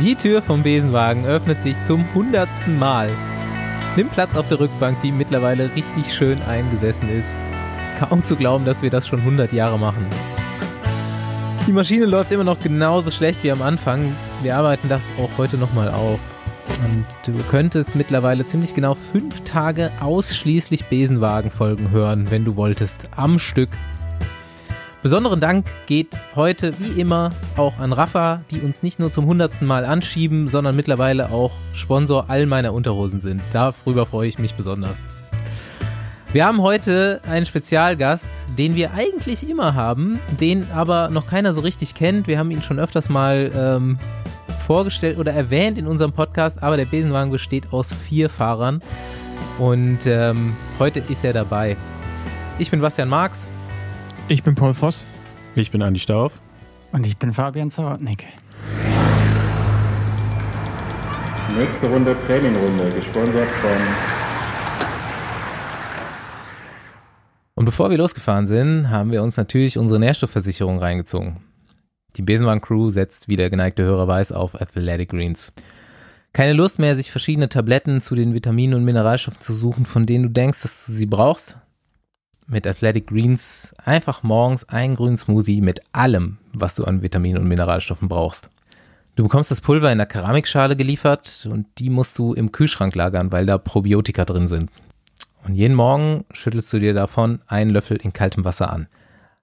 Die Tür vom Besenwagen öffnet sich zum hundertsten Mal. Nimm Platz auf der Rückbank, die mittlerweile richtig schön eingesessen ist. Kaum zu glauben, dass wir das schon 100 Jahre machen. Die Maschine läuft immer noch genauso schlecht wie am Anfang. Wir arbeiten das auch heute nochmal auf. Und du könntest mittlerweile ziemlich genau fünf Tage ausschließlich Besenwagen-Folgen hören, wenn du wolltest, am Stück. Besonderen Dank geht heute wie immer auch an Rafa, die uns nicht nur zum hundertsten Mal anschieben, sondern mittlerweile auch Sponsor all meiner Unterhosen sind. Darüber freue ich mich besonders. Wir haben heute einen Spezialgast, den wir eigentlich immer haben, den aber noch keiner so richtig kennt. Wir haben ihn schon öfters mal ähm, vorgestellt oder erwähnt in unserem Podcast, aber der Besenwagen besteht aus vier Fahrern und ähm, heute ist er dabei. Ich bin Bastian Marx ich bin Paul Voss. Ich bin Andi Stauf. Und ich bin Fabian Zawodnik. Nächste Runde Trainingrunde, gesponsert von. Und bevor wir losgefahren sind, haben wir uns natürlich unsere Nährstoffversicherung reingezogen. Die Besenwagen-Crew setzt, wie der geneigte Hörer weiß, auf Athletic Greens. Keine Lust mehr, sich verschiedene Tabletten zu den Vitaminen und Mineralstoffen zu suchen, von denen du denkst, dass du sie brauchst, mit Athletic Greens einfach morgens einen grünen Smoothie mit allem, was du an Vitaminen und Mineralstoffen brauchst. Du bekommst das Pulver in einer Keramikschale geliefert und die musst du im Kühlschrank lagern, weil da Probiotika drin sind. Und jeden Morgen schüttelst du dir davon einen Löffel in kaltem Wasser an.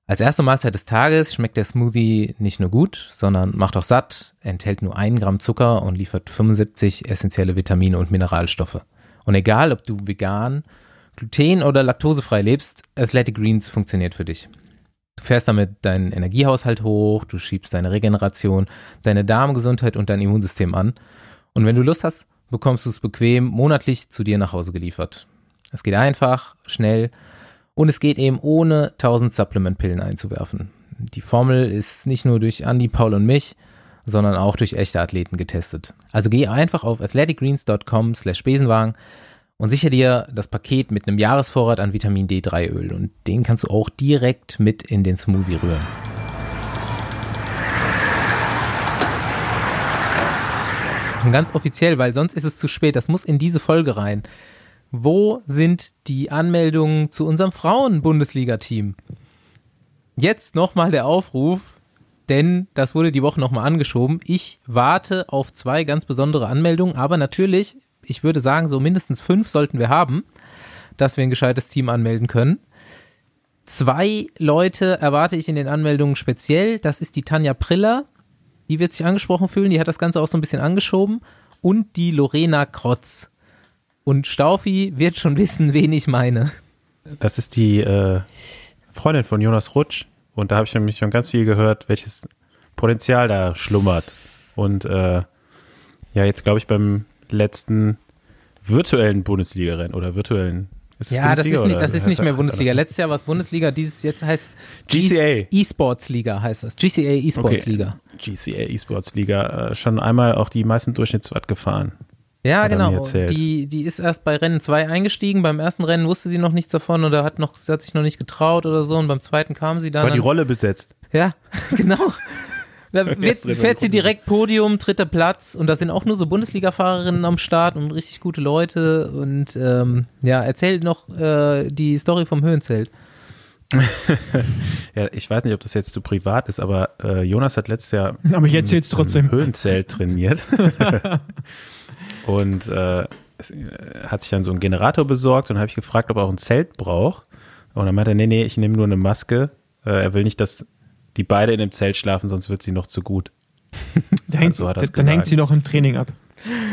Als erste Mahlzeit des Tages schmeckt der Smoothie nicht nur gut, sondern macht auch satt, enthält nur einen Gramm Zucker und liefert 75 essentielle Vitamine und Mineralstoffe. Und egal, ob du vegan gluten- oder laktosefrei lebst, Athletic Greens funktioniert für dich. Du fährst damit deinen Energiehaushalt hoch, du schiebst deine Regeneration, deine Darmgesundheit und dein Immunsystem an. Und wenn du Lust hast, bekommst du es bequem monatlich zu dir nach Hause geliefert. Es geht einfach, schnell und es geht eben ohne 1000 Supplement-Pillen einzuwerfen. Die Formel ist nicht nur durch Andy, Paul und mich, sondern auch durch echte Athleten getestet. Also geh einfach auf athleticgreens.com slash Besenwagen, und sicher dir das Paket mit einem Jahresvorrat an Vitamin D3 Öl und den kannst du auch direkt mit in den Smoothie rühren. Und ganz offiziell, weil sonst ist es zu spät, das muss in diese Folge rein. Wo sind die Anmeldungen zu unserem Frauen-Bundesliga-Team? Jetzt nochmal der Aufruf, denn das wurde die Woche nochmal angeschoben. Ich warte auf zwei ganz besondere Anmeldungen, aber natürlich ich würde sagen, so mindestens fünf sollten wir haben, dass wir ein gescheites Team anmelden können. Zwei Leute erwarte ich in den Anmeldungen speziell. Das ist die Tanja Priller. Die wird sich angesprochen fühlen. Die hat das Ganze auch so ein bisschen angeschoben. Und die Lorena Krotz. Und Staufi wird schon wissen, wen ich meine. Das ist die äh, Freundin von Jonas Rutsch. Und da habe ich nämlich schon ganz viel gehört, welches Potenzial da schlummert. Und äh, ja, jetzt glaube ich beim letzten virtuellen Bundesliga-Rennen oder virtuellen ist ja, das ist, nicht, das ist nicht mehr Bundesliga. Letztes Jahr war es Bundesliga, dieses jetzt heißt GCA. E-Sports Liga heißt das. GCA E-Sports okay. Liga. GCA E-Sports Liga. Schon einmal auch die meisten Durchschnittswatt gefahren. Ja, genau. Die, die ist erst bei Rennen 2 eingestiegen. Beim ersten Rennen wusste sie noch nichts davon oder hat noch, sie hat sich noch nicht getraut oder so. Und beim zweiten kam sie dann. War die Rolle besetzt. Ja, genau. Da wird, fährt sie direkt Podium, dritter Platz und da sind auch nur so Bundesliga-Fahrerinnen am Start und richtig gute Leute und ähm, ja, erzählt noch äh, die Story vom Höhenzelt. ja, ich weiß nicht, ob das jetzt zu privat ist, aber äh, Jonas hat letztes Jahr aber ich erzähl's trotzdem. Höhenzelt trainiert und äh, es, äh, hat sich dann so einen Generator besorgt und habe ich gefragt, ob er auch ein Zelt braucht und dann meinte er, nee, nee, ich nehme nur eine Maske. Äh, er will nicht, dass die beide in dem Zelt schlafen, sonst wird sie noch zu gut. da hängt, so dann gesagt. hängt sie noch im Training ab.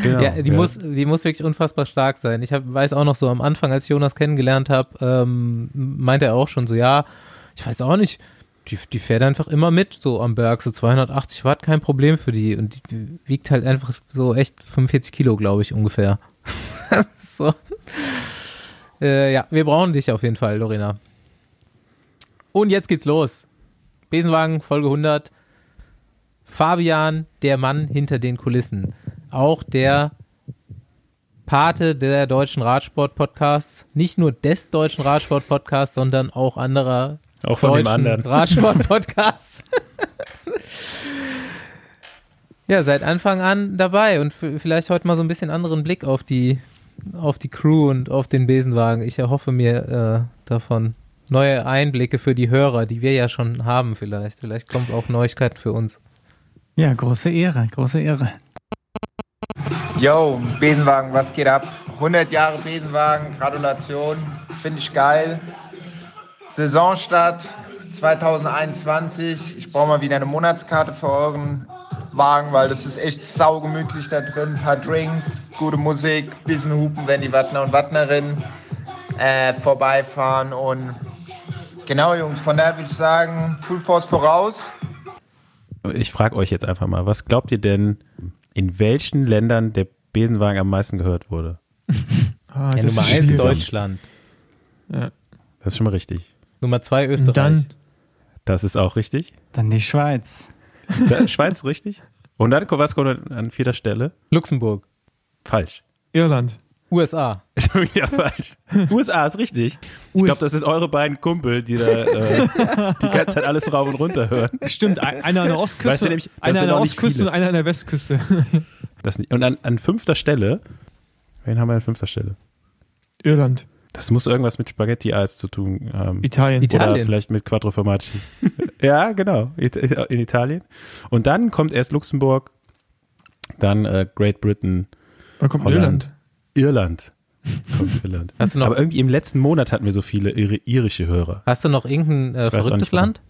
Genau, ja, die, ja. Muss, die muss wirklich unfassbar stark sein. Ich hab, weiß auch noch so, am Anfang, als ich Jonas kennengelernt habe, ähm, meinte er auch schon so, ja, ich weiß auch nicht, die, die fährt einfach immer mit, so am Berg, so 280 Watt, kein Problem für die. Und die wiegt halt einfach so echt 45 Kilo, glaube ich, ungefähr. so. Äh, ja, wir brauchen dich auf jeden Fall, Lorena. Und jetzt geht's los. Besenwagen, Folge 100. Fabian, der Mann hinter den Kulissen. Auch der Pate der deutschen Radsport-Podcasts. Nicht nur des deutschen Radsport-Podcasts, sondern auch anderer auch von anderen Radsport-Podcasts. Ja, seit Anfang an dabei und vielleicht heute mal so ein bisschen anderen Blick auf die, auf die Crew und auf den Besenwagen. Ich erhoffe mir äh, davon neue Einblicke für die Hörer, die wir ja schon haben vielleicht. Vielleicht kommen auch Neuigkeiten für uns. Ja, große Ehre, große Ehre. Yo, Besenwagen, was geht ab? 100 Jahre Besenwagen, Gratulation, finde ich geil. Saisonstart 2021. Ich brauche mal wieder eine Monatskarte für euren Wagen, weil das ist echt saugemütlich da drin. Ein paar Drinks, gute Musik, bisschen hupen, wenn die Wattner und Wattnerinnen äh, vorbeifahren. Und genau, Jungs, von daher würde ich sagen, Full Force voraus. Ich frage euch jetzt einfach mal, was glaubt ihr denn, in welchen Ländern der Besenwagen am meisten gehört wurde? ah, ja, Nummer eins Deutschland. Ja. Das ist schon mal richtig. Nummer zwei Österreich. Dann, das ist auch richtig. Dann die Schweiz. Schweiz, richtig. Und dann was kommt an vierter Stelle? Luxemburg. Falsch. Irland. USA. ja, falsch. USA ist richtig. Ich glaube, das sind eure beiden Kumpel, die da äh, die ganze Zeit alles rauf und runter hören. Stimmt, einer an der Ostküste, weißt du nämlich, einer an der Ostküste und einer an der Westküste. Das nicht. Und an, an fünfter Stelle, wen haben wir an fünfter Stelle? Irland. Das muss irgendwas mit Spaghetti-Eis zu tun haben. Italien. Oder Italien. vielleicht mit Quattro Formaggi. ja, genau. In Italien. Und dann kommt erst Luxemburg, dann äh, Great Britain. Dann kommt Holland. Irland. Kommt Irland. Hast du noch, Aber irgendwie im letzten Monat hatten wir so viele irische Hörer. Hast du noch irgendein äh, verrücktes Land?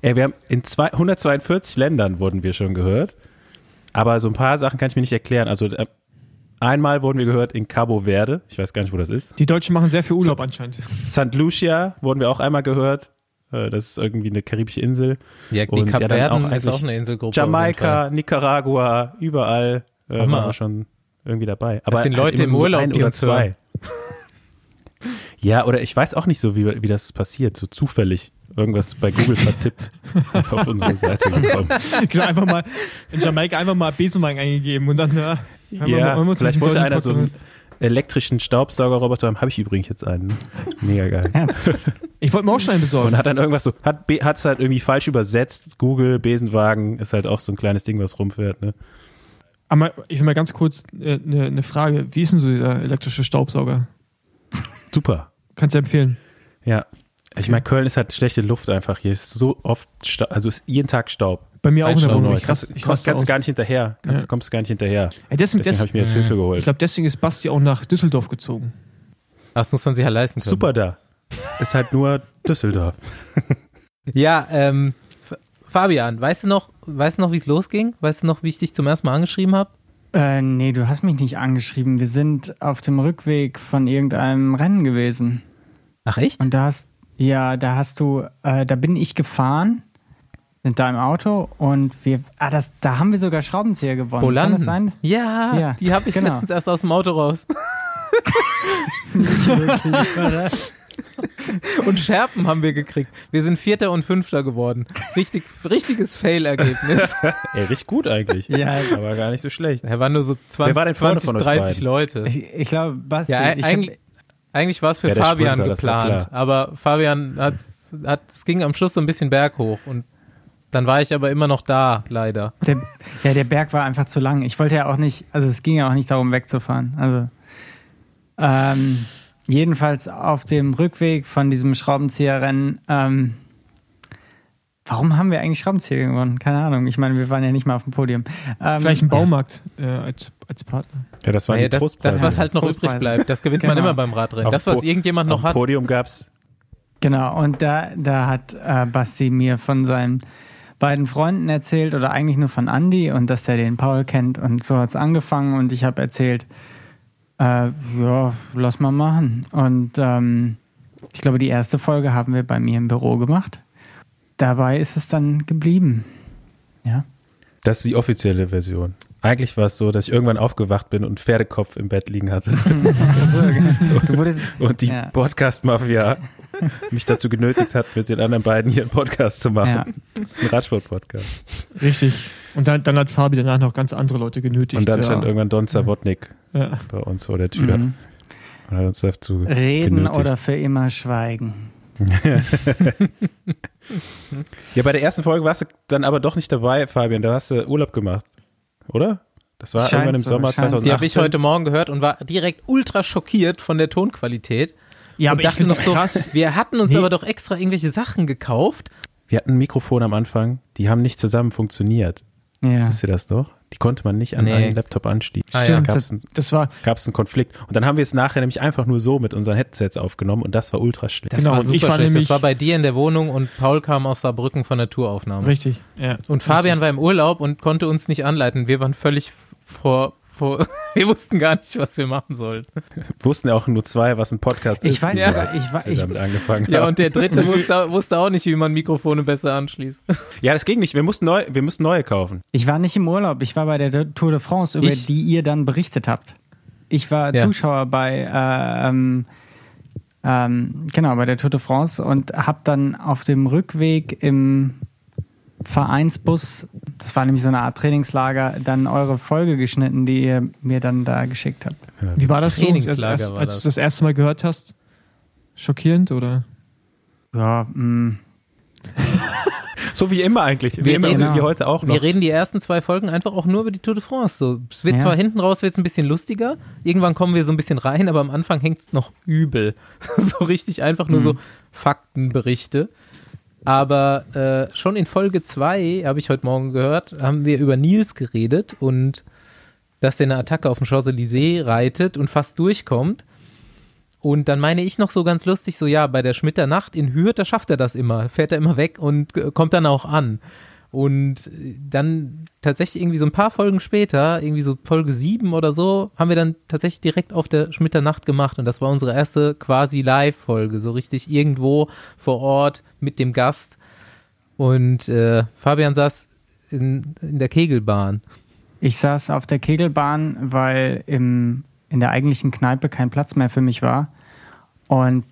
Ey, wir haben in zwei, 142 Ländern wurden wir schon gehört. Aber so ein paar Sachen kann ich mir nicht erklären. Also äh, Einmal wurden wir gehört in Cabo Verde. Ich weiß gar nicht, wo das ist. Die Deutschen machen sehr viel Urlaub so, anscheinend. St. Lucia wurden wir auch einmal gehört. Äh, das ist irgendwie eine karibische Insel. Ja, die Kap ja, auch ist auch eine Inselgruppe. Jamaika, Nicaragua, überall äh, waren wir schon irgendwie dabei. Aber das sind Leute im Urlaub, ein die uns zwei. ja, oder ich weiß auch nicht so, wie, wie das passiert, so zufällig irgendwas bei Google vertippt und auf unsere Seite gekommen. Genau, einfach mal in Jamaika einfach mal Besenwagen eingegeben und dann, ja, ja, man, man vielleicht wollte einer so einen elektrischen Staubsaugerroboter haben. Habe ich übrigens jetzt einen. Mega geil. ich wollte mir auch schon einen besorgen. Und hat dann irgendwas so, hat es halt irgendwie falsch übersetzt. Google, Besenwagen ist halt auch so ein kleines Ding, was rumfährt. Ne? Aber ich will mal ganz kurz eine äh, ne, ne Frage. Wie ist denn so dieser elektrische Staubsauger? Super. Kannst du empfehlen? Ja. Ich meine, Köln ist halt schlechte Luft einfach. Hier ist so oft, Staub, also ist jeden Tag Staub. Bei mir auch in der Wohnung. Ich kannst, ich kannst, kannst gar nicht hinterher. Kannst, ja. Kommst gar nicht hinterher. Ja, deswegen deswegen habe ich mir jetzt Hilfe geholt. Ich glaube, deswegen ist Basti auch nach Düsseldorf gezogen. Das muss man sich ja leisten können. Super da. Ist halt nur Düsseldorf. ja, ähm, Fabian, weißt du noch, weißt du noch, wie es losging? Weißt du noch, wie ich dich zum ersten Mal angeschrieben habe? Äh, nee, du hast mich nicht angeschrieben. Wir sind auf dem Rückweg von irgendeinem Rennen gewesen. Ach echt? Und da hast, ja, da hast du, äh, da bin ich gefahren mit deinem Auto und wir, ah, das, da haben wir sogar Schraubenzieher gewonnen. Bolanden. Kann das sein? Ja, ja. die habe ich genau. letztens erst aus dem Auto raus. Nicht wirklich, oder? Und Scherpen haben wir gekriegt. Wir sind Vierter und Fünfter geworden. Richtig, richtiges Fail-Ergebnis. Ey, richtig gut eigentlich. Ja. Aber gar nicht so schlecht. Er war nur so 20, 20 30 Leute. Ich, ich glaube, Basti, ja, ich eigentlich, eigentlich war es für ja, Fabian Sprinter, geplant. Aber Fabian hat, hat, es ging am Schluss so ein bisschen berghoch und dann war ich aber immer noch da, leider. Der, ja, der Berg war einfach zu lang. Ich wollte ja auch nicht, also es ging ja auch nicht darum, wegzufahren. Also ähm, jedenfalls auf dem Rückweg von diesem Schraubenzieherrennen. Ähm, warum haben wir eigentlich Schraubenzieher gewonnen? Keine Ahnung. Ich meine, wir waren ja nicht mal auf dem Podium. Ähm, Vielleicht ein Baumarkt äh, als, als Partner. Ja, das war ja, das, das, was halt noch übrig bleibt. Das gewinnt genau. man immer beim Radrennen. Auf das, was irgendjemand noch hat. Podium gab's. Genau. Und da, da hat äh, Basti mir von seinen beiden Freunden erzählt oder eigentlich nur von Andy und dass der den Paul kennt und so hat es angefangen und ich habe erzählt, äh, ja, lass mal machen. Und ähm, ich glaube, die erste Folge haben wir bei mir im Büro gemacht. Dabei ist es dann geblieben. Ja. Das ist die offizielle Version. Eigentlich war es so, dass ich irgendwann aufgewacht bin und Pferdekopf im Bett liegen hatte. und, und die ja. Podcast-Mafia mich dazu genötigt hat, mit den anderen beiden hier einen Podcast zu machen. Ja. Ein Radsport-Podcast. Richtig. Und dann, dann, hat Fabi danach noch ganz andere Leute genötigt. Und dann ja. stand irgendwann Don Zawodnik ja. bei uns vor der Tür. Mhm. Und hat uns dazu Reden genötigt. oder für immer schweigen. ja, bei der ersten Folge warst du dann aber doch nicht dabei, Fabian. Da hast du Urlaub gemacht. oder? Das war Scheint irgendwann im so, Sommer scheint so. 2018. Die habe ich heute Morgen gehört und war direkt ultra schockiert von der Tonqualität. Ja, und aber ich dachte finde noch so, krass. wir hatten uns Nee. aber doch extra irgendwelche Sachen gekauft. Wir hatten ein Mikrofon am Anfang, die haben nicht zusammen funktioniert. Ja. Wisst ihr das noch? Die konnte man nicht an Nee. einen Laptop anschließen. Ah, ja. Stimmt, Gab's das, ein- das war, Gab es einen Konflikt. Und dann haben wir es nachher nämlich einfach nur so mit unseren Headsets aufgenommen und das war ultra schlecht. Das Genau, war super ich war schlecht. nämlich- das war bei dir in der Wohnung und Paul kam aus Saarbrücken von der Touraufnahme. richtig, ja. Und Fabian war im Urlaub und konnte uns nicht anleiten. Wir waren völlig vor, vor wir wussten gar nicht, was wir machen sollten. Wussten ja auch nur zwei, was ein Podcast Ich ist. weiß als aber, ich, wir ich, damit angefangen Ja, haben. und der dritte wusste, wusste auch nicht, wie man Mikrofone besser anschließt. ja, das ging nicht. Wir mussten neu, wir mussten neue kaufen. ich war nicht im Urlaub, ich war bei der Tour de France, über Ich- die ihr dann berichtet habt. Ich war Ja. Zuschauer bei, äh, ähm, ähm, genau, bei der Tour de France und hab dann auf dem Rückweg im Vereinsbus, das war nämlich so eine Art Trainingslager, dann eure Folge geschnitten, die ihr mir dann da geschickt habt. Wie war das so, als, Trainingslager als, als das. du das erste Mal gehört hast? Schockierend oder? Ja, mh. So wie immer eigentlich. Wie Wir immer, reden- wie heute auch noch. Wir reden die ersten zwei Folgen einfach auch nur über die Tour de France. So, es wird Ja. zwar hinten raus wird's ein bisschen lustiger, irgendwann kommen wir so ein bisschen rein, aber am Anfang hängt's noch übel. so richtig einfach nur so Faktenberichte. Aber äh, schon in Folge zwei habe ich heute Morgen gehört, haben wir über Nils geredet und dass er eine Attacke auf den Champs-Élysées reitet und fast durchkommt. Und dann meine ich noch so ganz lustig, so ja, bei der Schmitter Nacht in Hürth, da schafft er das immer, fährt er immer weg und äh, kommt dann auch an. Und äh, dann tatsächlich irgendwie so ein paar Folgen später, irgendwie so Folge sieben oder so, haben wir dann tatsächlich direkt auf der Schmitter Nacht gemacht. Und das war unsere erste quasi Live-Folge, so richtig irgendwo vor Ort mit dem Gast. Und äh, Fabian saß in, in der Kegelbahn. Ich saß auf der Kegelbahn, weil im, in der eigentlichen Kneipe kein Platz mehr für mich war. Und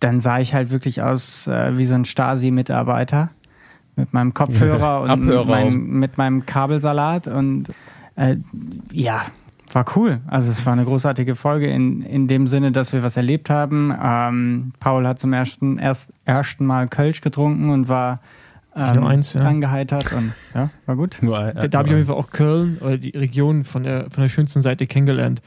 dann sah ich halt wirklich aus äh, wie so ein Stasi-Mitarbeiter mit meinem Kopfhörer und mit meinem, mit meinem Kabelsalat. Und äh, ja, war cool. Also es war eine großartige Folge in, in dem Sinne, dass wir was erlebt haben. Ähm, Paul hat zum ersten, erst, ersten Mal Kölsch getrunken und war ähm, nur eins, ja. angeheitert und ja, war gut. Nur ein, Da, da habe ich auf jeden Fall auch Köln oder die Region von der, von der schönsten Seite kennengelernt.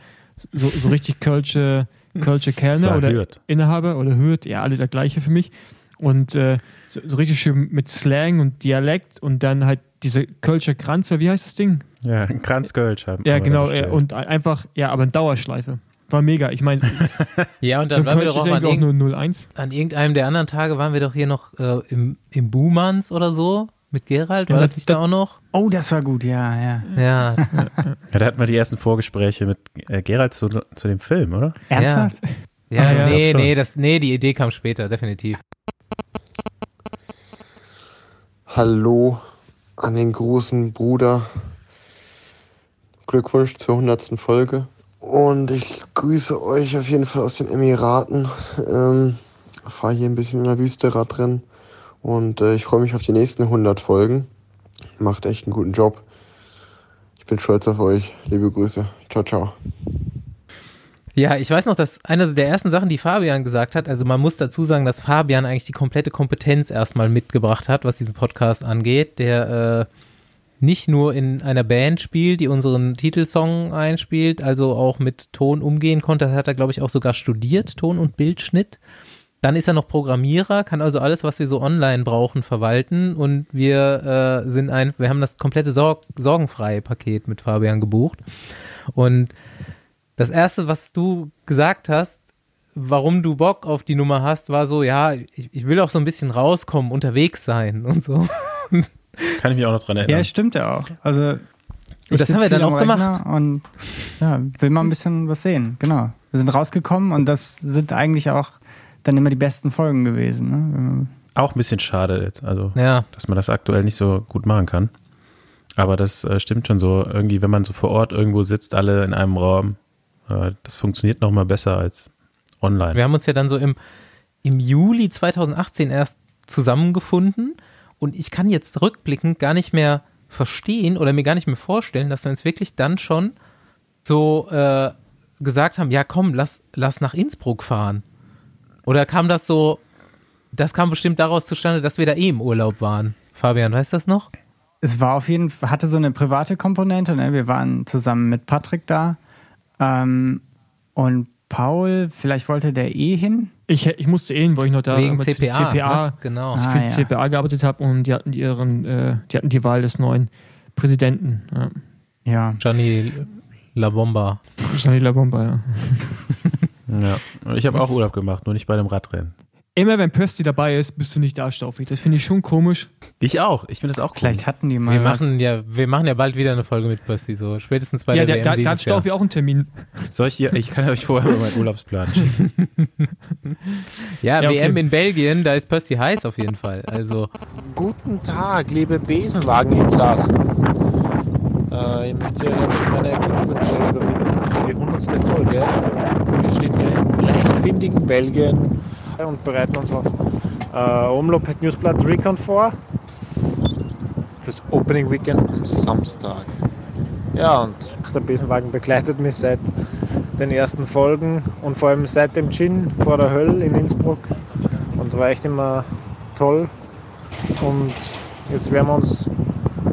So, so richtig Kölsche, Kölsche Kellner oder Hürth. Inhaber oder Hürth, ja, alle der gleiche für mich. Und äh, so, so richtig schön mit Slang und Dialekt und dann halt diese Kölsche Kranze, wie heißt das Ding? Ja, ein Kranzkölsch haben Ja, genau. und einfach, ja, aber in Dauerschleife. War mega. Ich meine, Ja, und so dann waren wir doch ist auch an, eigentlich auch nur 01. an irgendeinem der anderen Tage waren wir doch hier noch äh, im, im Buhmanns oder so mit Gerald. War Ja, das, das- nicht da auch noch? Oh, das war gut, ja, ja. Ja, Ja, da hatten wir die ersten Vorgespräche mit äh, Gerald zu, zu dem Film, oder? Ernsthaft? ja, Ah, ja, nee, nee, das, nee, die Idee kam später, definitiv. Hallo an den großen Bruder. Glückwunsch zur 100. Folge. Und ich grüße euch auf jeden Fall aus den Emiraten. Ähm, Fahre hier ein bisschen in der Wüste Radrennen. Und äh, ich freue mich auf die nächsten 100 Folgen. Macht echt einen guten Job. Ich bin stolz auf euch. Liebe Grüße. Ciao, ciao. Ja, ich weiß noch, dass eine der ersten Sachen, die Fabian gesagt hat, also man muss dazu sagen, dass Fabian eigentlich die komplette Kompetenz erstmal mitgebracht hat, was diesen Podcast angeht, der äh, nicht nur in einer Band spielt, die unseren Titelsong einspielt, also auch mit Ton umgehen konnte, das hat er, glaube ich, auch sogar studiert, Ton- und Bildschnitt. Dann ist er noch Programmierer, kann also alles, was wir so online brauchen, verwalten. Und wir äh, sind ein, wir haben das komplette Sorg sorgenfreie Paket mit Fabian gebucht. Und das erste, was du gesagt hast, warum du Bock auf die Nummer hast, war so, ja, ich, ich will auch so ein bisschen rauskommen, unterwegs sein und so. Kann ich mich auch noch dran Ja, erinnern. es stimmt ja auch. Also ich das haben wir dann auch Rechner gemacht. Und ja, will mal ein bisschen was sehen. Genau. Wir sind rausgekommen und das sind eigentlich auch dann immer die besten Folgen gewesen. Ne? Auch ein bisschen schade jetzt, also Ja, dass man das aktuell nicht so gut machen kann. Aber das äh, stimmt schon so. Irgendwie, wenn man so vor Ort irgendwo sitzt, alle in einem Raum, das funktioniert noch mal besser als online. wir haben uns ja dann so im, im Juli 2018 erst zusammengefunden und ich kann jetzt rückblickend gar nicht mehr verstehen oder mir gar nicht mehr vorstellen, dass wir uns wirklich dann schon so äh, gesagt haben, ja komm, lass, lass nach Innsbruck fahren. Oder kam das so, das kam bestimmt daraus zustande, dass wir da eh im Urlaub waren. Fabian, weißt du das noch? es war auf jeden Fall, hatte so eine private Komponente. Ne? Wir waren zusammen mit Patrick da. Ähm, und Paul, vielleicht wollte der eh hin. Ich, ich musste eh hin, weil ich noch da Wegen damals für die CPA. CPA Ne? Genau. Ah, für die ja. CPA gearbeitet habe und die hatten ihren, äh, die hatten die Wahl des neuen Präsidenten. Ja. Ja. Johnny La Bomba. Wahrscheinlich La Bomba, ja. Ja. Und ich habe auch Urlaub gemacht, nur nicht bei dem Radrennen. Immer wenn Pösti dabei ist, bist du nicht da, Staufi. Das finde ich schon komisch. Ich auch. Ich finde das auch cool. Vielleicht hatten die mal Wir was. machen ja, wir machen ja bald wieder eine Folge mit Basti, so spätestens bei ja, der der, WM da, da hat dieses Jahr. Staufi auch einen Termin. Soll ich, dir, ich kann euch vorher mal meinen Urlaubsplan schicken. Ja, Ja, okay. WM in Belgien, da ist Basti heiß auf jeden Fall. Also Guten Tag, liebe Besenwagen-Insassen. Äh, ich möchte hier herzlich meine Glückwünsche übermitteln für die 100. Folge. Wir stehen hier im leicht windigen Belgien und bereiten uns auf äh, Omloop Newsblatt Recon vor. Fürs Opening Weekend am Samstag. Ja, und der Besenwagen begleitet mich seit den ersten Folgen und vor allem seit dem Gin vor der Hölle in Innsbruck. Und war echt immer toll. Und jetzt werden wir uns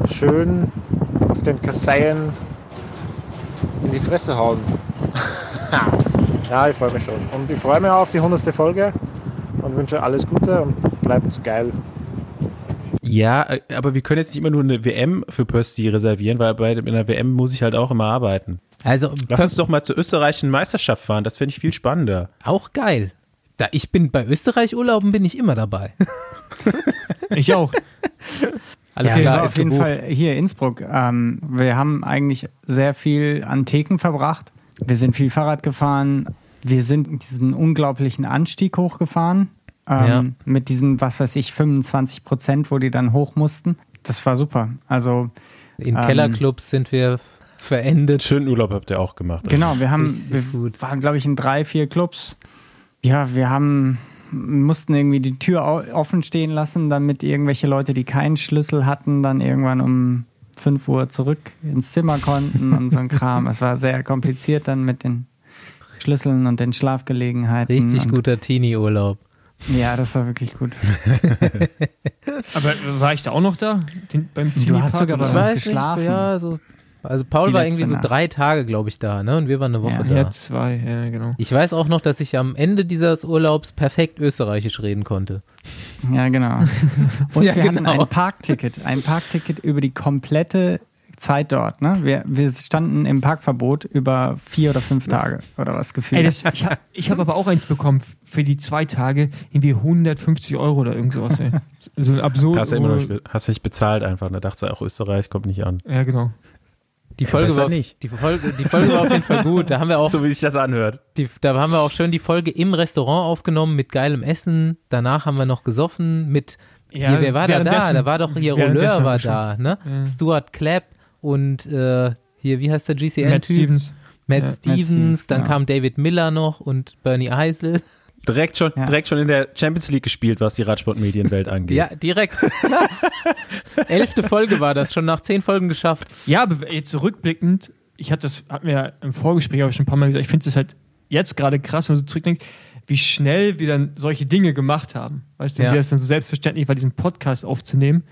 schön auf den Kasseien in die Fresse hauen. ja, ich freue mich schon. Und ich freue mich auch auf die 100. Folge und wünsche alles Gute und bleibt's geil. Ja, äh, aber wir können jetzt nicht immer nur eine WM für Pösti reservieren, weil bei in der WM muss ich halt auch immer arbeiten. Also Lass uns doch mal zur österreichischen Meisterschaft fahren, das finde ich viel spannender. auch geil. Da ich bin bei Österreich Urlauben bin ich immer dabei. Ich auch. Alles ja, es klar, auf jeden gebucht. Fall hier Innsbruck. Ähm, wir haben eigentlich sehr viel an Theken verbracht. Wir sind viel Fahrrad gefahren. Wir sind diesen unglaublichen Anstieg hochgefahren. Ähm, Ja. Mit diesen, was weiß ich, 25 Prozent, wo die dann hoch mussten. Das war super. Also, In ähm, Kellerclubs sind wir verendet. Schönen Urlaub habt ihr auch gemacht. genau, wir haben, wir gut. waren, glaube ich, in drei, vier Clubs. Ja, wir haben, mussten irgendwie die Tür offen stehen lassen, damit irgendwelche Leute, die keinen Schlüssel hatten, dann irgendwann um 5 Uhr zurück ins Zimmer konnten und so ein Kram. Es war sehr kompliziert dann mit den Schlüsseln und den Schlafgelegenheiten. Richtig guter Teenie-Urlaub. Ja, das war wirklich gut. Aber war ich da auch noch da? Den, beim Du hast sogar bei uns weiß nicht, geschlafen. ja, so. Also Paul Die war irgendwie so Nacht. drei Tage, glaube ich, da, ne? Und wir waren eine Woche Ja. da. Ja, zwei, ja, genau. Ich weiß auch noch, dass ich am Ende dieses Urlaubs perfekt österreichisch reden konnte. Ja, genau. Und Ja, wir hatten genau. ein Parkticket, ein Parkticket über die komplette Zeit dort. Ne? Wir, wir standen im Parkverbot über vier oder fünf Tage oder was gefühlt. Ey, das, ich habe ich hab aber auch eins bekommen für die zwei Tage, irgendwie 150 Euro oder irgend sowas. Ey. So ein absurd. Hast du immer noch nicht, hast du nicht bezahlt einfach. Da dachte ich auch, Österreich kommt nicht an. ja, genau. Die Folge, besser war, nicht. Die, Folge, die Folge war auf jeden Fall gut. Da haben wir auch So wie sich das anhört. Die, da haben wir auch schön die Folge im Restaurant aufgenommen mit geilem Essen. Danach haben wir noch gesoffen mit, Ja, hier, wer war da da? Da war doch hier Rolleur war da, ne? Ja. Stuart Clapp und äh, hier, wie heißt der GCN? Matt Stevens. Matt Ja, Stevens, Stevens, dann genau. kam David Miller noch und Bernie Eisel. Direkt schon, Ja. direkt schon in der Champions League gespielt, was die Radsportmedienwelt angeht. Ja, direkt. Elfte Folge war das, schon nach zehn Folgen geschafft. Ja, aber jetzt zurückblickend, ich hatte das, wir ja im Vorgespräch auch schon ein paar Mal gesagt, ich finde es halt jetzt gerade krass, wenn man so zurückdenkt, wie schnell wir dann solche Dinge gemacht haben. Weißt du, Ja. wie das dann so selbstverständlich war, diesen Podcast aufzunehmen.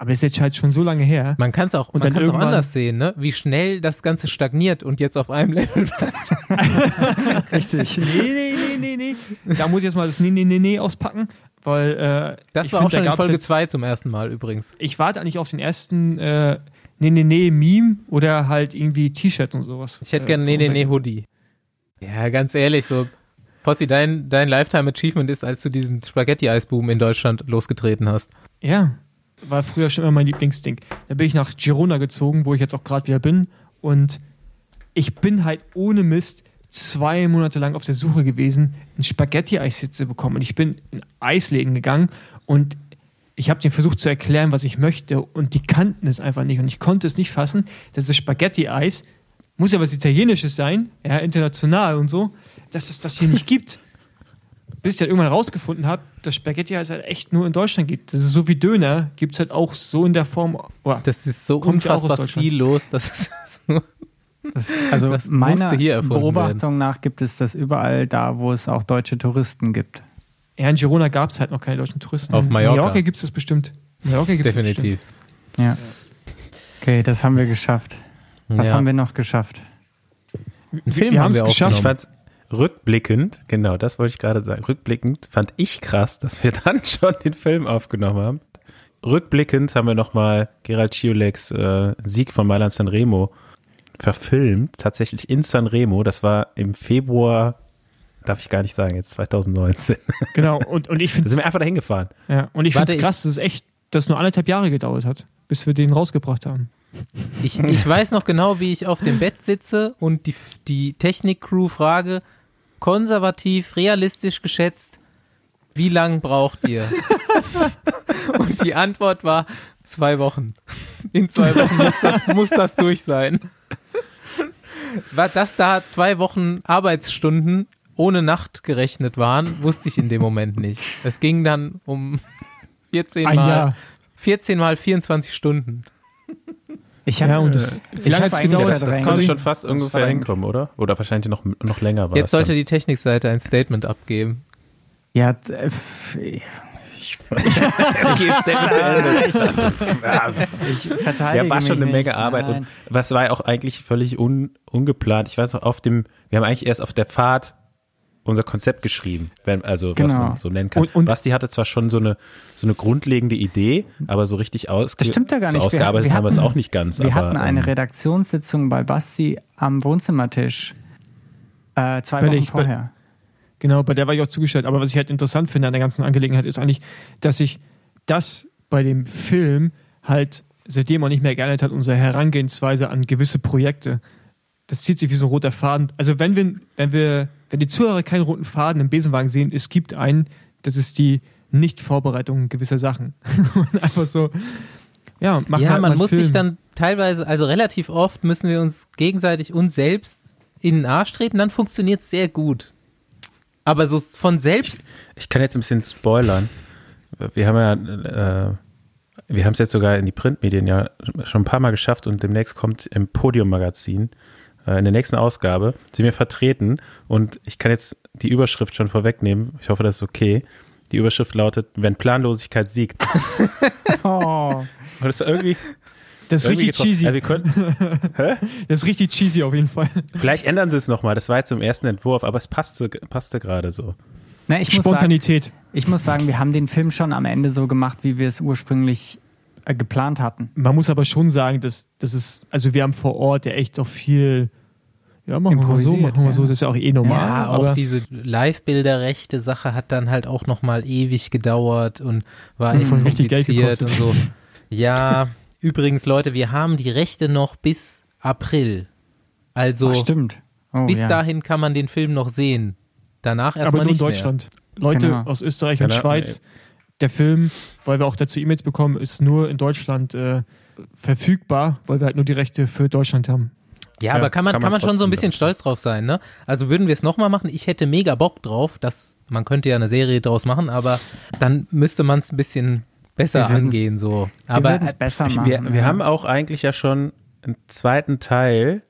Aber das ist jetzt halt schon so lange her. Man kann es auch, Und man dann auch irgendwann- anders sehen, ne? Wie schnell das Ganze stagniert und jetzt auf einem Level bleibt. Richtig. Nee, nee, nee, nee, nee. Da muss ich jetzt mal das Nee, nee, nee, nee auspacken, weil äh, Das war find, auch schon da in Folge jetzt- 2 zum ersten Mal übrigens. Ich warte eigentlich auf den ersten äh, Nee, nee, nee, Meme oder halt irgendwie T-Shirt und sowas. Ich hätte Äh, gerne nee, nee, nee Hoodie. Ja, ganz ehrlich, so. Fossi, dein, dein Lifetime Achievement ist, als du diesen Spaghetti-Eisboom in Deutschland losgetreten hast. Ja, war früher schon immer mein Lieblingsding. Da bin ich nach Girona gezogen, wo ich jetzt auch gerade wieder bin. Und ich bin halt ohne Mist zwei Monate lang auf der Suche gewesen, ein Spaghetti-Eis zu bekommen. Und ich bin in Eisläden gegangen und ich habe denen versucht zu erklären, was ich möchte. Und die kannten es einfach nicht. Und ich konnte es nicht fassen, dass das Spaghetti-Eis, muss ja was Italienisches sein, ja, international und so, dass es das hier nicht gibt. Bis ich halt irgendwann rausgefunden habe, dass Spaghetti halt echt nur in Deutschland gibt. Das ist so wie Döner, gibt es halt auch so in der Form. Oh, Das ist so Kommt ja unfassbar Deutschland. stillos, dass es nur Das, also Das meiner Beobachtung nach gibt es das überall da, wo es auch deutsche Touristen gibt. ja, in Girona gab es halt noch keine deutschen Touristen. Auf Mallorca. In Mallorca gibt es das bestimmt. Mallorca gibt's das definitiv. Ja. Okay, das haben wir geschafft. Was Ja. haben wir noch geschafft? Einen Film wir haben es geschafft. Rückblickend, genau, das wollte ich gerade sagen. Rückblickend fand ich krass, dass wir dann schon den Film aufgenommen haben. Rückblickend haben wir nochmal Gerald Schioleks äh, Sieg von Mailand Sanremo verfilmt, tatsächlich in Sanremo. Das war im Februar, darf ich gar nicht sagen, jetzt 2019. Genau, und, und ich Da finde sind wir einfach dahin gefahren. ja, und ich Warte, find's krass, dass es echt, dass es nur anderthalb Jahre gedauert hat, bis wir den rausgebracht haben. Ich, ich weiß noch genau, wie ich auf dem Bett sitze und die, die Technik-Crew frage, konservativ, realistisch geschätzt, wie lang braucht ihr? und die Antwort war zwei Wochen. In zwei Wochen muss das, muss das durch sein. War- Dass da zwei Wochen Arbeitsstunden ohne Nacht gerechnet waren, wusste ich in dem Moment nicht. Es ging dann um 14 Ein mal, Jahr. 14 mal 24 Stunden. Ich hab, Ja, und das, wie ich lange eigentlich gedauert? Das Conny? konnte schon fast Das ungefähr hinkommen, oder? Oder wahrscheinlich noch, noch länger war Jetzt es sollte dann. die Technikseite ein Statement abgeben. Ja, äh, ich, ich verteidige Ja, war schon mich eine Menge nicht. Arbeit Nein. und was war ja auch eigentlich völlig un, ungeplant. Ich weiß noch, auf dem, wir haben eigentlich erst auf der Fahrt unser Konzept geschrieben, wenn, also was Genau. man so nennen kann. Und- und- Basti hatte zwar schon so eine, so eine grundlegende Idee, aber so richtig ausge Das stimmt ja gar so nicht. Wir- ausgearbeitet wir haben wir es hatten- auch nicht ganz. Wir aber, hatten eine ähm, Redaktionssitzung bei Basti am Wohnzimmertisch. Äh, zwei Wochen ich- vorher. Genau, bei der war ich auch zugestellt. Aber was ich halt interessant finde an der ganzen Angelegenheit ist eigentlich, dass sich das bei dem Film halt seitdem auch nicht mehr geändert hat, unsere Herangehensweise an gewisse Projekte. Das zieht sich wie so ein roter Faden. Also wenn wir, wenn wir, wenn die Zuhörer keinen roten Faden im Besenwagen sehen, es gibt einen, das ist die Nicht-Vorbereitung gewisser Sachen. Und einfach so, ja, mach ja, halt man muss Film. sich dann teilweise, also relativ oft müssen wir uns gegenseitig uns selbst in den Arsch treten, dann funktioniert es sehr gut. Aber so von selbst, Ich kann jetzt ein bisschen spoilern. Wir haben ja, äh, wir haben es jetzt sogar in die Printmedien ja schon ein paar Mal geschafft und demnächst kommt im Podium-Magazin äh, in der nächsten Ausgabe sind wir vertreten und ich kann jetzt die Überschrift schon vorwegnehmen. Ich hoffe, das ist okay. Die Überschrift lautet, wenn Planlosigkeit siegt. Oh. Und das ist irgendwie, das ist richtig getroffen. cheesy. Also wir könnten, Das ist richtig cheesy auf jeden Fall. vielleicht ändern sie es nochmal. Das war jetzt im ersten Entwurf, aber es passte, passte gerade so. Na, ich, muss sagen, Spontanität. ich muss sagen, wir haben den Film schon am Ende so gemacht, wie wir es ursprünglich äh, geplant hatten. Man muss aber schon sagen, dass das ist, also wir haben vor Ort ja echt auch viel, ja, machen wir so, Improvisiert, machen wir so, ja. das ist ja auch eh normal. ja, aber auch diese Live-Bilder-rechte Sache hat dann halt auch nochmal ewig gedauert und war Und echt Geld kompliziert und so. Ja, übrigens, Leute, wir haben die Rechte noch bis April. Also Ach, stimmt. Oh, bis ja. dahin kann man den Film noch sehen. Danach aber erstmal nur in nicht mehr. Deutschland. Leute Genau. aus Österreich und Genau, Schweiz, der Film, weil wir auch dazu E-Mails bekommen, ist nur in Deutschland äh, verfügbar, weil wir halt nur die Rechte für Deutschland haben. Ja, Ja, aber kann man, kann kann man man schon so ein bisschen stolz drauf sein, ne? Also würden wir es nochmal machen, ich hätte mega Bock drauf, dass man könnte ja eine Serie draus machen, aber dann müsste man es ein bisschen besser Wir angehen, so. Wir Aber es besser machen. wir, wir ja. haben auch eigentlich ja schon einen zweiten Teil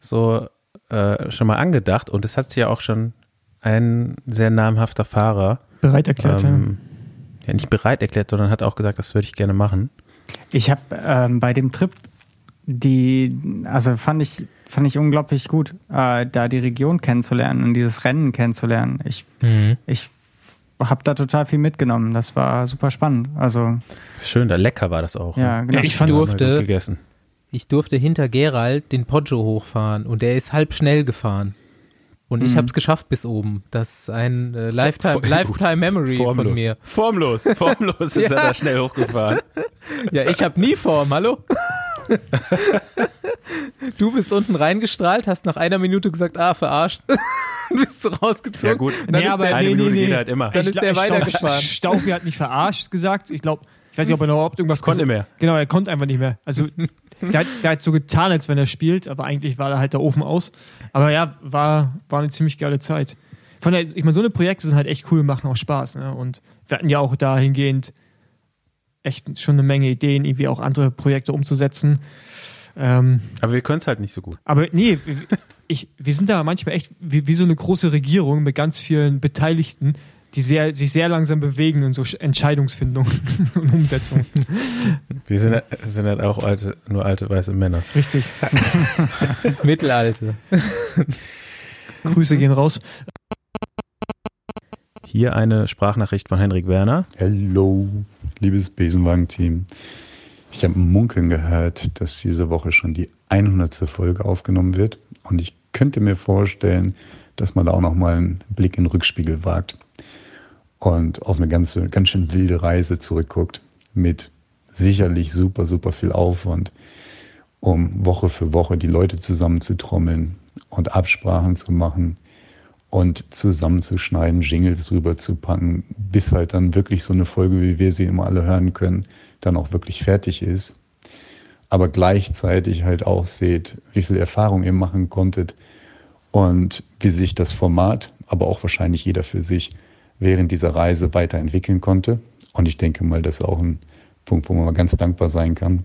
so äh, schon mal angedacht und es hat sich ja auch schon ein sehr namhafter Fahrer Bereit erklärt, ähm, ja nicht bereit erklärt, sondern hat auch gesagt, das würde ich gerne machen. Ich habe ähm, bei dem Trip die, also fand ich, fand ich unglaublich gut, äh, da die Region kennenzulernen und dieses Rennen kennenzulernen. Ich, Mhm. ich habe da total viel mitgenommen. Das war super spannend. Also Schön, da lecker war das auch. ja, ne? genau. Ja, ich wir durfte- gut gegessen. ich durfte hinter Gerald den Poggio hochfahren und der ist halb schnell gefahren. Und ich Mhm. habe es geschafft bis oben. Das ist ein äh, Lifetime, Lifetime Memory Formlos. von mir. Formlos, formlos ist er Ja. da schnell hochgefahren. Ja, ich habe nie Form, hallo? du bist unten reingestrahlt, hast nach einer Minute gesagt, ah, verarscht. bist du rausgezogen. Ja gut, Dann Nee, ist aber der, eine nee, Minute nee, geht halt immer. Dann ist der Stau- weitergefahren. Staufi hat nicht verarscht gesagt. Ich glaube, ich weiß nicht, ob er noch überhaupt irgendwas Konnte ges- mehr. Genau, er konnte einfach nicht mehr. Also der, hat- der hat so getan, als wenn er spielt, aber eigentlich war da halt der Ofen aus. Aber ja, war, war eine ziemlich geile Zeit. Von der, ich meine, so eine Projekte sind halt echt cool, machen auch Spaß. Ne? Und wir hatten ja auch dahingehend echt schon eine Menge Ideen, irgendwie auch andere Projekte umzusetzen. Ähm, Aber wir können es halt nicht so gut. aber nee, ich, wir sind da manchmal echt wie, wie so eine große Regierung mit ganz vielen Beteiligten, die sehr, sich sehr langsam bewegen in so Sch- Entscheidungsfindung und Umsetzung. Wir sind, sind halt auch alte, nur alte weiße Männer. Richtig. Mittelalte. Grüße gehen raus. Hier eine Sprachnachricht von Henrik Werner. Hallo, liebes Besenwagen-Team. Ich habe munkeln gehört, dass diese Woche schon die 100. Folge aufgenommen wird. Und ich könnte mir vorstellen, dass man da auch nochmal einen Blick in den Rückspiegel wagt und auf eine ganze, ganz schön wilde Reise zurückguckt. Mit sicherlich super, super viel Aufwand, um Woche für Woche die Leute zusammenzutrommeln und Absprachen zu machen und zusammenzuschneiden, Jingles drüber zu packen, bis halt dann wirklich so eine Folge, wie wir sie immer alle hören können, dann auch wirklich fertig ist. Aber gleichzeitig halt auch seht, wie viel Erfahrung ihr machen konntet und wie sich das Format, aber auch wahrscheinlich jeder für sich während dieser Reise weiterentwickeln konnte. Und ich denke mal, das ist auch ein Punkt, wo man mal ganz dankbar sein kann.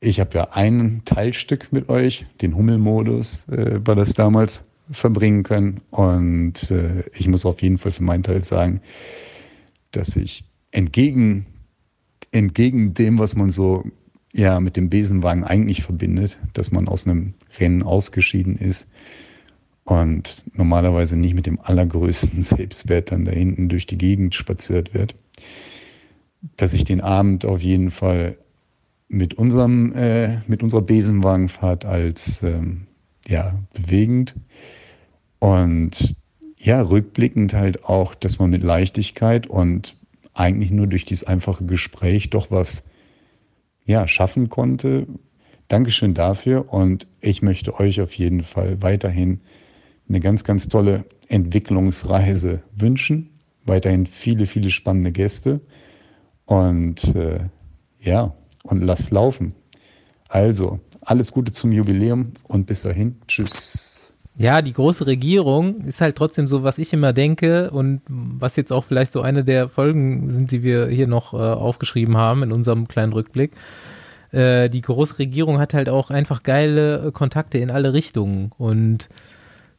Ich habe ja ein Teilstück mit euch, den Hummelmodus, äh, war das damals, verbringen können. Und äh, ich muss auf jeden Fall für meinen Teil sagen, dass ich entgegen, entgegen dem, was man so ja mit dem Besenwagen eigentlich verbindet, dass man aus einem Rennen ausgeschieden ist und normalerweise nicht mit dem allergrößten Selbstwert dann da hinten durch die Gegend spaziert wird, dass ich den Abend auf jeden Fall mit unserem äh, mit unserer Besenwagenfahrt als ähm, ja bewegend und ja rückblickend halt auch, dass man mit Leichtigkeit und eigentlich nur durch dieses einfache Gespräch doch was ja schaffen konnte. Dankeschön dafür und ich möchte euch auf jeden Fall weiterhin eine ganz ganz tolle Entwicklungsreise wünschen. Weiterhin viele viele spannende Gäste und äh, ja und lasst laufen. Also, alles Gute zum Jubiläum und bis dahin. Tschüss. Ja, die große Regierung ist halt trotzdem so, was ich immer denke und was jetzt auch vielleicht so eine der Folgen sind, die wir hier noch äh, aufgeschrieben haben in unserem kleinen Rückblick. Äh, die große Regierung hat halt auch einfach geile Kontakte in alle Richtungen und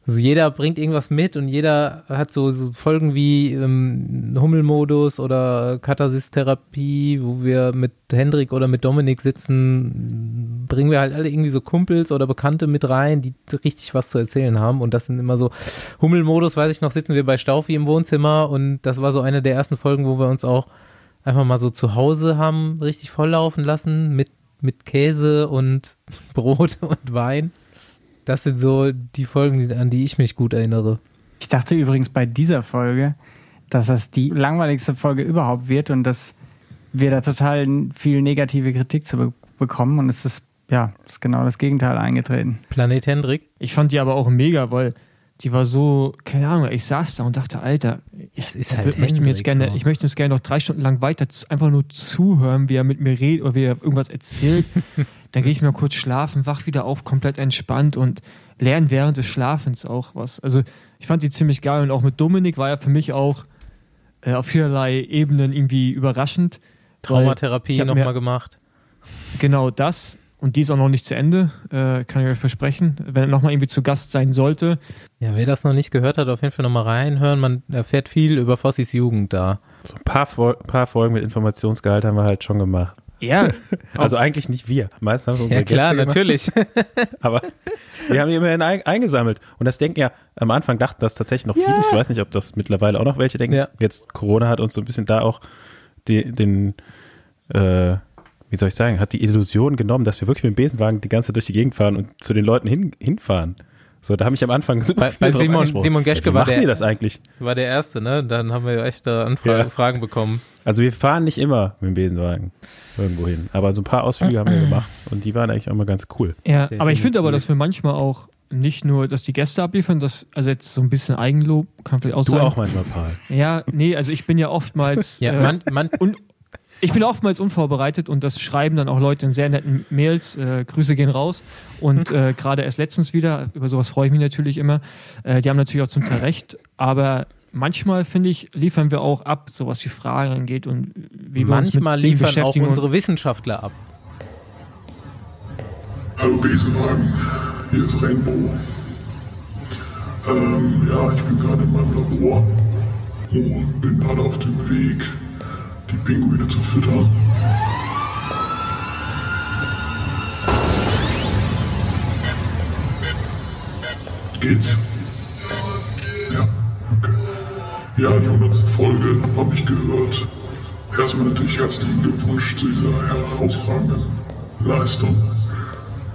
also jeder bringt irgendwas mit und jeder hat so, so Folgen wie ähm, Hummelmodus oder Katharsis-Therapie, wo wir mit Hendrik oder mit Dominik sitzen, bringen wir halt alle irgendwie so Kumpels oder Bekannte mit rein, die richtig was zu erzählen haben. Und das sind immer so Hummelmodus, weiß ich noch, sitzen wir bei Staufi im Wohnzimmer und das war so eine der ersten Folgen, wo wir uns auch einfach mal so zu Hause haben richtig volllaufen lassen mit, mit Käse und Brot und Wein. Das sind so die Folgen, an die ich mich gut erinnere. Ich dachte übrigens bei dieser Folge, dass das die langweiligste Folge überhaupt wird und dass wir da total viel negative Kritik zu be bekommen und es ist ja ist genau das Gegenteil eingetreten. Planet Hendrik. Ich fand die aber auch mega, weil die war so, keine Ahnung, ich saß da und dachte, Alter, ich, halt möchte mir Hendrik jetzt gerne, so. ich möchte uns gerne noch drei Stunden lang weiter einfach nur zuhören, wie er mit mir redet oder wie er irgendwas erzählt. Dann gehe ich mal kurz schlafen, wach wieder auf, komplett entspannt und lerne während des Schlafens auch was. Also ich fand die ziemlich geil und auch mit Dominik war ja für mich auch äh, auf vielerlei Ebenen irgendwie überraschend. Traumatherapie nochmal gemacht. Genau das. Und die ist auch noch nicht zu Ende, äh, kann ich euch versprechen. Wenn er nochmal irgendwie zu Gast sein sollte, Ja, wer das noch nicht gehört hat, auf jeden Fall nochmal reinhören. Man erfährt viel über Fossis Jugend da. So ein paar, paar Folgen mit Informationsgehalt haben wir halt schon gemacht. Ja, Also eigentlich nicht wir. Meistens haben es unsere Ja klar, Gäste natürlich. Aber wir haben die immerhin ein, eingesammelt. Und das denken ja, am Anfang dachten das tatsächlich noch viele. Ich weiß nicht, ob das mittlerweile auch noch welche denken. Ja. Jetzt Corona hat uns so ein bisschen da auch die, den, äh, wie soll ich sagen, hat die Illusion genommen, dass wir wirklich mit dem Besenwagen die ganze Zeit durch die Gegend fahren und zu den Leuten hin, hinfahren. So, da habe ich am Anfang super Bei- bei Simon-. Simon Geschke ja, war der- das eigentlich? War der Erste, ne? Dann haben wir echt da Anfragen Ja. Fragen bekommen. Also wir fahren nicht immer mit dem Besenwagen irgendwo hin. Aber so ein paar Ausflüge haben wir gemacht und die waren eigentlich auch immer ganz cool. ja. Aber ich finde aber, dass wir manchmal auch nicht nur, dass die Gäste abliefern, dass, also jetzt so ein bisschen Eigenlob, kann vielleicht auch Du sein. auch manchmal, Paul. Ja, nee, also ich bin ja oftmals, Ja, äh, man, man, un, ich bin oftmals unvorbereitet und das schreiben dann auch Leute in sehr netten Mails. Äh, Grüße gehen raus. Und äh, gerade erst letztens wieder, über sowas freue ich mich natürlich immer. Äh, die haben natürlich auch zum Teil recht, aber manchmal finde ich, liefern wir auch ab, so was die Fragen angeht und wie wir uns manchmal mit Dingen liefern auch beschäftigen. unsere Wissenschaftler ab. Hallo Besenwagen, hier ist Rainbow. Ähm, ja, ich bin gerade in meinem Labor und bin gerade auf dem Weg, die Pinguine zu füttern. Geht's? Ja, die 100. Folge habe ich gehört. Erstmal natürlich herzlichen Glückwunsch zu dieser herausragenden Leistung.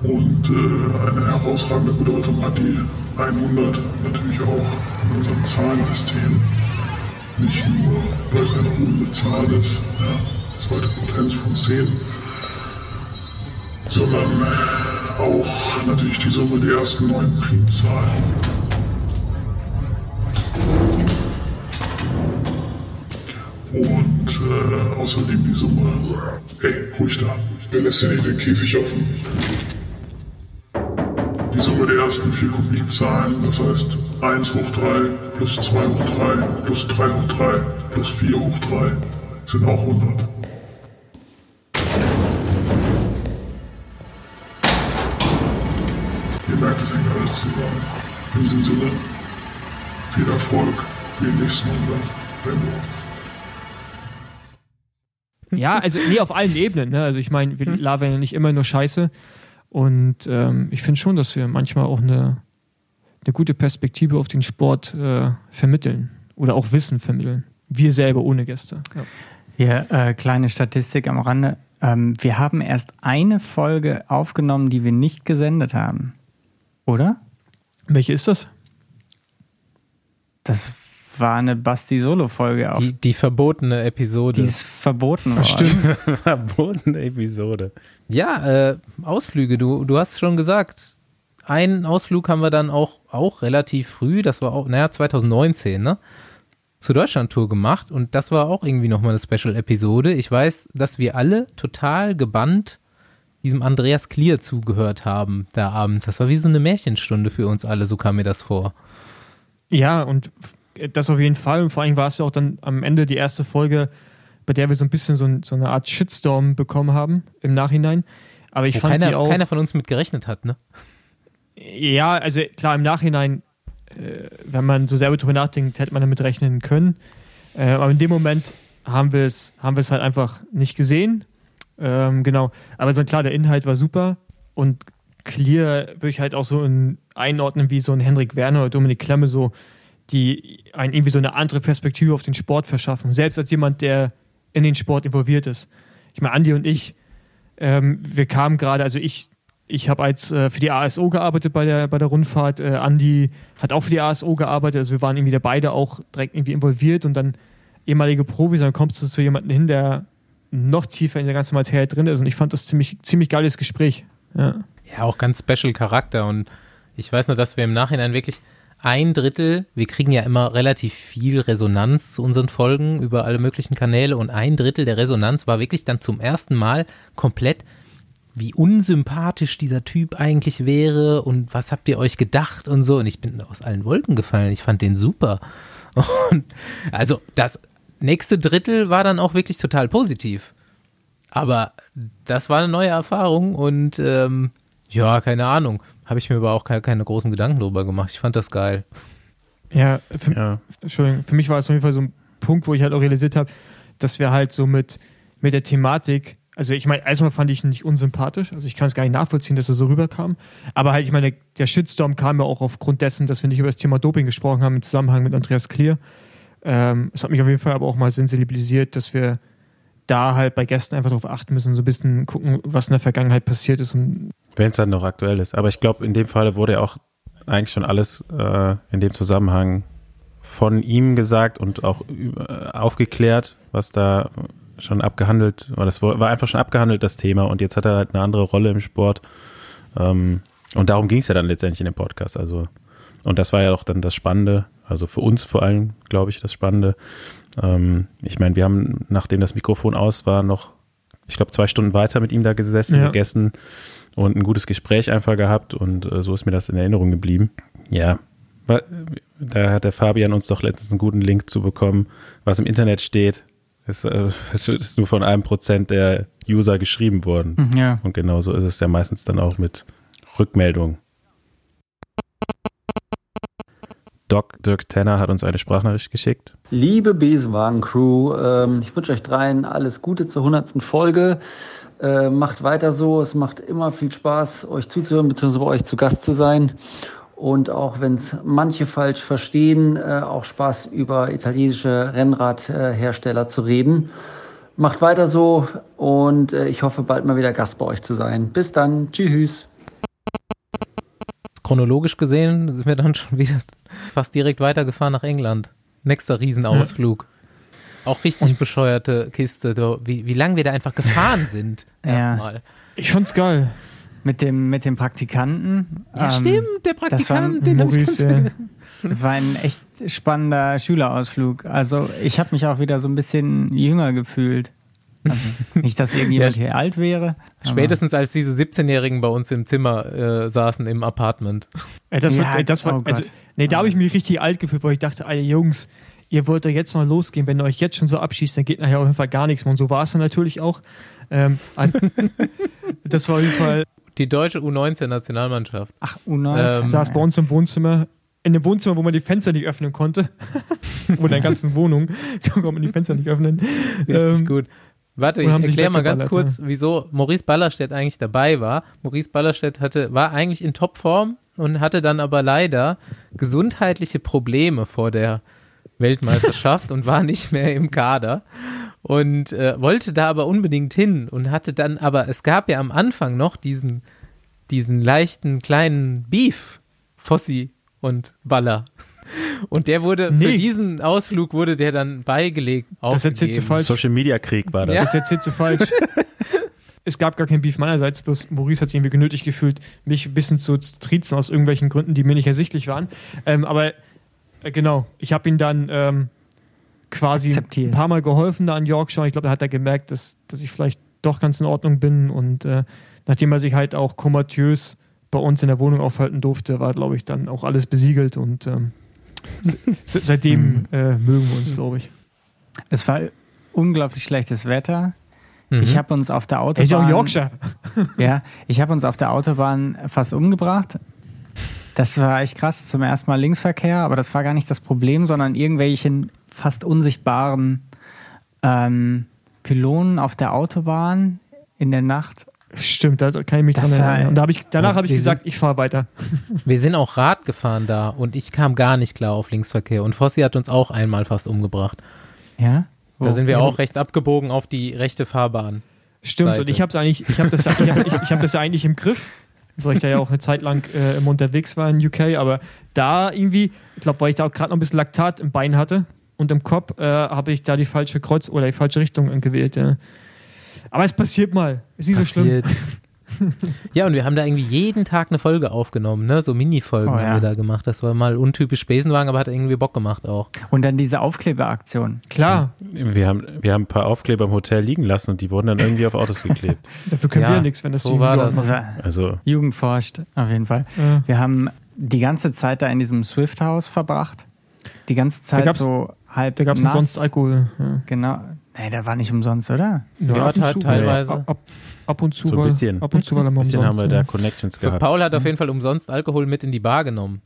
Und äh, eine herausragende Bedeutung hat die 100 natürlich auch in unserem Zahlensystem. Nicht nur, weil es eine runde Zahl ist, ja, zweite Potenz von 10, sondern auch natürlich die Summe der ersten neun Primzahlen. Und äh, außerdem die Summe. Hey, ruhig da. Wer lässt hier den Käfig offen? Die Summe der ersten vier Kubikzahlen, das heißt 1 hoch 3 plus 2 hoch 3 plus 3 hoch 3 plus 4 hoch 3 sind auch 100. Ihr merkt, es hängt alles zusammen. In diesem Sinne, viel Erfolg für die nächsten 100. Benno. Ja, also nee, auf allen Ebenen. Ne? Also ich meine, wir labern ja nicht immer nur Scheiße. Und ähm, ich finde schon, dass wir manchmal auch eine, eine gute Perspektive auf den Sport äh, vermitteln oder auch Wissen vermitteln. Wir selber ohne Gäste. Ja. Hier, äh, kleine Statistik am Rande. Ähm, wir haben erst eine Folge aufgenommen, die wir nicht gesendet haben. Oder? Welche ist das? Das war eine Basti-Solo-Folge auch. Die, die verbotene Episode. Die ist verboten worden. Verbotene Episode. Ja, äh, Ausflüge, du, du hast schon gesagt. Einen Ausflug haben wir dann auch, auch relativ früh, das war auch, naja, 2019, ne? Zur Deutschland-Tour gemacht und das war auch irgendwie nochmal eine Special-Episode. Ich weiß, dass wir alle total gebannt diesem Andreas Klier zugehört haben da abends. Das war wie so eine Märchenstunde für uns alle, so kam mir das vor. Ja, und das auf jeden Fall. Und vor allem war es ja auch dann am Ende die erste Folge, bei der wir so ein bisschen so, ein, so eine Art Shitstorm bekommen haben im Nachhinein. Aber ich Wo fand keiner, die auch. keiner von uns mit gerechnet hat, ne? Ja, also klar, im Nachhinein, äh, wenn man so selber drüber nachdenkt, hätte man damit rechnen können. Äh, aber in dem Moment haben wir es haben halt einfach nicht gesehen. Ähm, genau. Aber so klar, der Inhalt war super und Clear würde ich halt auch so in, einordnen wie so ein Henrik Werner oder Dominik Klemme, so, die einen irgendwie so eine andere Perspektive auf den Sport verschaffen. Selbst als jemand, der in den Sport involviert ist. Ich meine, Andi und ich, ähm, wir kamen gerade, also ich, ich habe als äh, für die ASO gearbeitet bei der, bei der Rundfahrt. Äh, Andi hat auch für die ASO gearbeitet, also wir waren irgendwie da beide auch direkt irgendwie involviert und dann ehemalige Profis, dann kommst du zu jemandem hin, der noch tiefer in der ganzen Materie drin ist und ich fand das ziemlich, ziemlich geiles Gespräch. Ja. Ja, auch ganz special Charakter und ich weiß nur, dass wir im Nachhinein wirklich ein Drittel, wir kriegen ja immer relativ viel Resonanz zu unseren Folgen über alle möglichen Kanäle und ein Drittel der Resonanz war wirklich dann zum ersten Mal komplett, wie unsympathisch dieser Typ eigentlich wäre und was habt ihr euch gedacht und so und ich bin aus allen Wolken gefallen, ich fand den super. Und also das nächste Drittel war dann auch wirklich total positiv. Aber das war eine neue Erfahrung und ähm, ja, keine Ahnung. Habe ich mir aber auch keine, keine großen Gedanken drüber gemacht. Ich fand das geil. Ja, für, Ja. Entschuldigung, für mich war es auf jeden Fall so ein Punkt, wo ich halt auch realisiert habe, dass wir halt so mit, mit der Thematik, also ich meine, erstmal fand ich ihn nicht unsympathisch, also ich kann es gar nicht nachvollziehen, dass er so rüberkam, aber halt, ich meine, der Shitstorm kam ja auch aufgrund dessen, dass wir nicht über das Thema Doping gesprochen haben im Zusammenhang mit Andreas Klier. Ähm, es hat mich auf jeden Fall aber auch mal sensibilisiert, dass wir da halt bei Gästen einfach darauf achten müssen, so ein bisschen gucken, was in der Vergangenheit passiert ist. Wenn es dann noch aktuell ist. Aber ich glaube, in dem Fall wurde ja auch eigentlich schon alles äh, in dem Zusammenhang von ihm gesagt und auch über- aufgeklärt, was da schon abgehandelt, oder das war einfach schon abgehandelt, das Thema. Und jetzt hat er halt eine andere Rolle im Sport. Ähm, und darum ging es ja dann letztendlich in dem Podcast. Also, und das war ja auch dann das Spannende, also für uns vor allem, glaube ich, das Spannende. Ähm, ich meine, wir haben, nachdem das Mikrofon aus war, noch, ich glaube, zwei Stunden weiter mit ihm da gesessen, Ja. gegessen und ein gutes Gespräch einfach gehabt und äh, so ist mir das in Erinnerung geblieben. Ja, da hat der Fabian uns doch letztens einen guten Link zu bekommen, was im Internet steht. Ist, äh, ist nur von einem Prozent der User geschrieben worden. Ja. Und genau so ist es ja meistens dann auch mit Rückmeldungen. Doc Dirk Tanner hat uns eine Sprachnachricht geschickt. Liebe Besenwagen-Crew, ähm, ich wünsche euch dreien alles Gute zur 100. Folge. Äh, macht weiter so, es macht immer viel Spaß, euch zuzuhören bzw. bei euch zu Gast zu sein. Und auch wenn es manche falsch verstehen, äh, auch Spaß über italienische Rennradhersteller zu reden. Macht weiter so und äh, ich hoffe bald mal wieder Gast bei euch zu sein. Bis dann, tschüss. Chronologisch gesehen sind wir dann schon wieder fast direkt weitergefahren nach England. Nächster Riesenausflug. Auch richtig bescheuerte Kiste, wie, wie lange wir da einfach gefahren sind. Ja. Erstmal. Ich fand's geil. Mit dem, mit dem Praktikanten. Ja, ähm, stimmt, der das war ein- Praktikant, den hab ich ganz Maurice, ja. vergessen. Das war ein echt spannender Schülerausflug. Also ich habe mich auch wieder so ein bisschen jünger gefühlt. Also, nicht, dass irgendjemand Ja. hier alt wäre. Spätestens als diese 17-Jährigen bei uns im Zimmer äh, saßen im Apartment. Ey, das Ja, war, ey, das war oh also, nee, da habe ich mich richtig alt gefühlt, weil ich dachte, ey, Jungs, ihr wollt doch jetzt noch losgehen. Wenn ihr euch jetzt schon so abschießt, dann geht nachher auf jeden Fall gar nichts mehr. Und so war es dann natürlich auch. Ähm, also, das war auf jeden Fall, Die deutsche U19-Nationalmannschaft. Ach, U19. Ähm, saß bei uns im Wohnzimmer, in dem Wohnzimmer, wo man die Fenster nicht öffnen konnte. Oder in der ganzen Wohnung. Da konnte man die Fenster nicht öffnen. Richtig Ähm, gut. Warte, ich erkläre mal ganz kurz, wieso Maurice Ballerstedt eigentlich dabei war. Maurice Ballerstedt hatte, war eigentlich in Topform und hatte dann aber leider gesundheitliche Probleme vor der Weltmeisterschaft und war nicht mehr im Kader und äh, wollte da aber unbedingt hin und hatte dann aber, es gab ja am Anfang noch diesen, diesen leichten kleinen Beef, Fossi und Baller. Und der wurde, für Nee. diesen Ausflug wurde der dann beigelegt. Das erzählst du aufgegeben. falsch. Social Media Krieg war das. Ja. Das erzählst du falsch. es gab gar kein Beef meinerseits, bloß Maurice hat sich irgendwie genötigt gefühlt, mich ein bisschen zu triezen aus irgendwelchen Gründen, die mir nicht ersichtlich waren. Ähm, aber äh, genau, ich habe ihn dann ähm, quasi Akzeptiert. ein paar Mal geholfen da in Yorkshire. Ich glaube, da hat er gemerkt, dass, dass ich vielleicht doch ganz in Ordnung bin. Und äh, nachdem er sich halt auch komatös bei uns in der Wohnung aufhalten durfte, war, glaube ich, dann auch alles besiegelt. Und ähm, se- se- seitdem äh, mögen wir uns, glaube ich. Es war unglaublich schlechtes Wetter. Mhm. Ich habe uns auf der Er ist auch Autobahn. Yorkshire. Ja, ich habe uns auf der Autobahn fast umgebracht. Das war echt krass. Zum ersten Mal Linksverkehr, aber das war gar nicht das Problem, sondern irgendwelche fast unsichtbaren ähm, Pylonen auf der Autobahn in der Nacht. Stimmt, da kann ich mich Das dran erinnern. Und da hab ich, danach habe ich gesagt, ich fahre weiter. Wir sind auch Rad gefahren da und ich kam gar nicht klar auf Linksverkehr. Und Fossi hat uns auch einmal fast umgebracht. Ja? Da sind wir Ja. auch rechts abgebogen auf die rechte Fahrbahn. Stimmt, Seite. und ich habe eigentlich, ich habe das, ja- ich hab, ich, ich hab das ja eigentlich im Griff, weil ich da ja auch eine Zeit lang äh, immer unterwegs war in UK, aber da irgendwie, ich glaube, weil ich da auch gerade noch ein bisschen Laktat im Bein hatte und im Kopf, äh, habe ich da die falsche Kreuz oder die falsche Richtung gewählt. Ja. Aber es passiert mal, ist nicht so schlimm. Passiert. ja, und wir haben da irgendwie jeden Tag eine Folge aufgenommen, ne? So Mini-Folgen Oh, haben ja. wir da gemacht. Das war mal untypisch Besenwagen, aber hat irgendwie Bock gemacht auch. Und dann diese Aufklebeaktion. Klar, Wir haben, wir haben ein paar Aufkleber im Hotel liegen lassen und die wurden dann irgendwie auf Autos geklebt. dafür können Ja, wir ja nichts, wenn das so die war Jugend das. Also Jugend forscht, auf jeden Fall. Ja. Wir haben die ganze Zeit da in diesem Swift-Haus verbracht. Die ganze Zeit so halb Da gab es umsonst Alkohol. Ja. Genau. Nee, der war nicht umsonst, oder? Ja, ab und te- zu, teilweise. Ab, ab, ab und zu so ein bisschen. ab und zu war er bisschen haben umsonst. wir da ja. Connections Für gehabt. Paul hat auf jeden Fall umsonst Alkohol mit in die Bar genommen.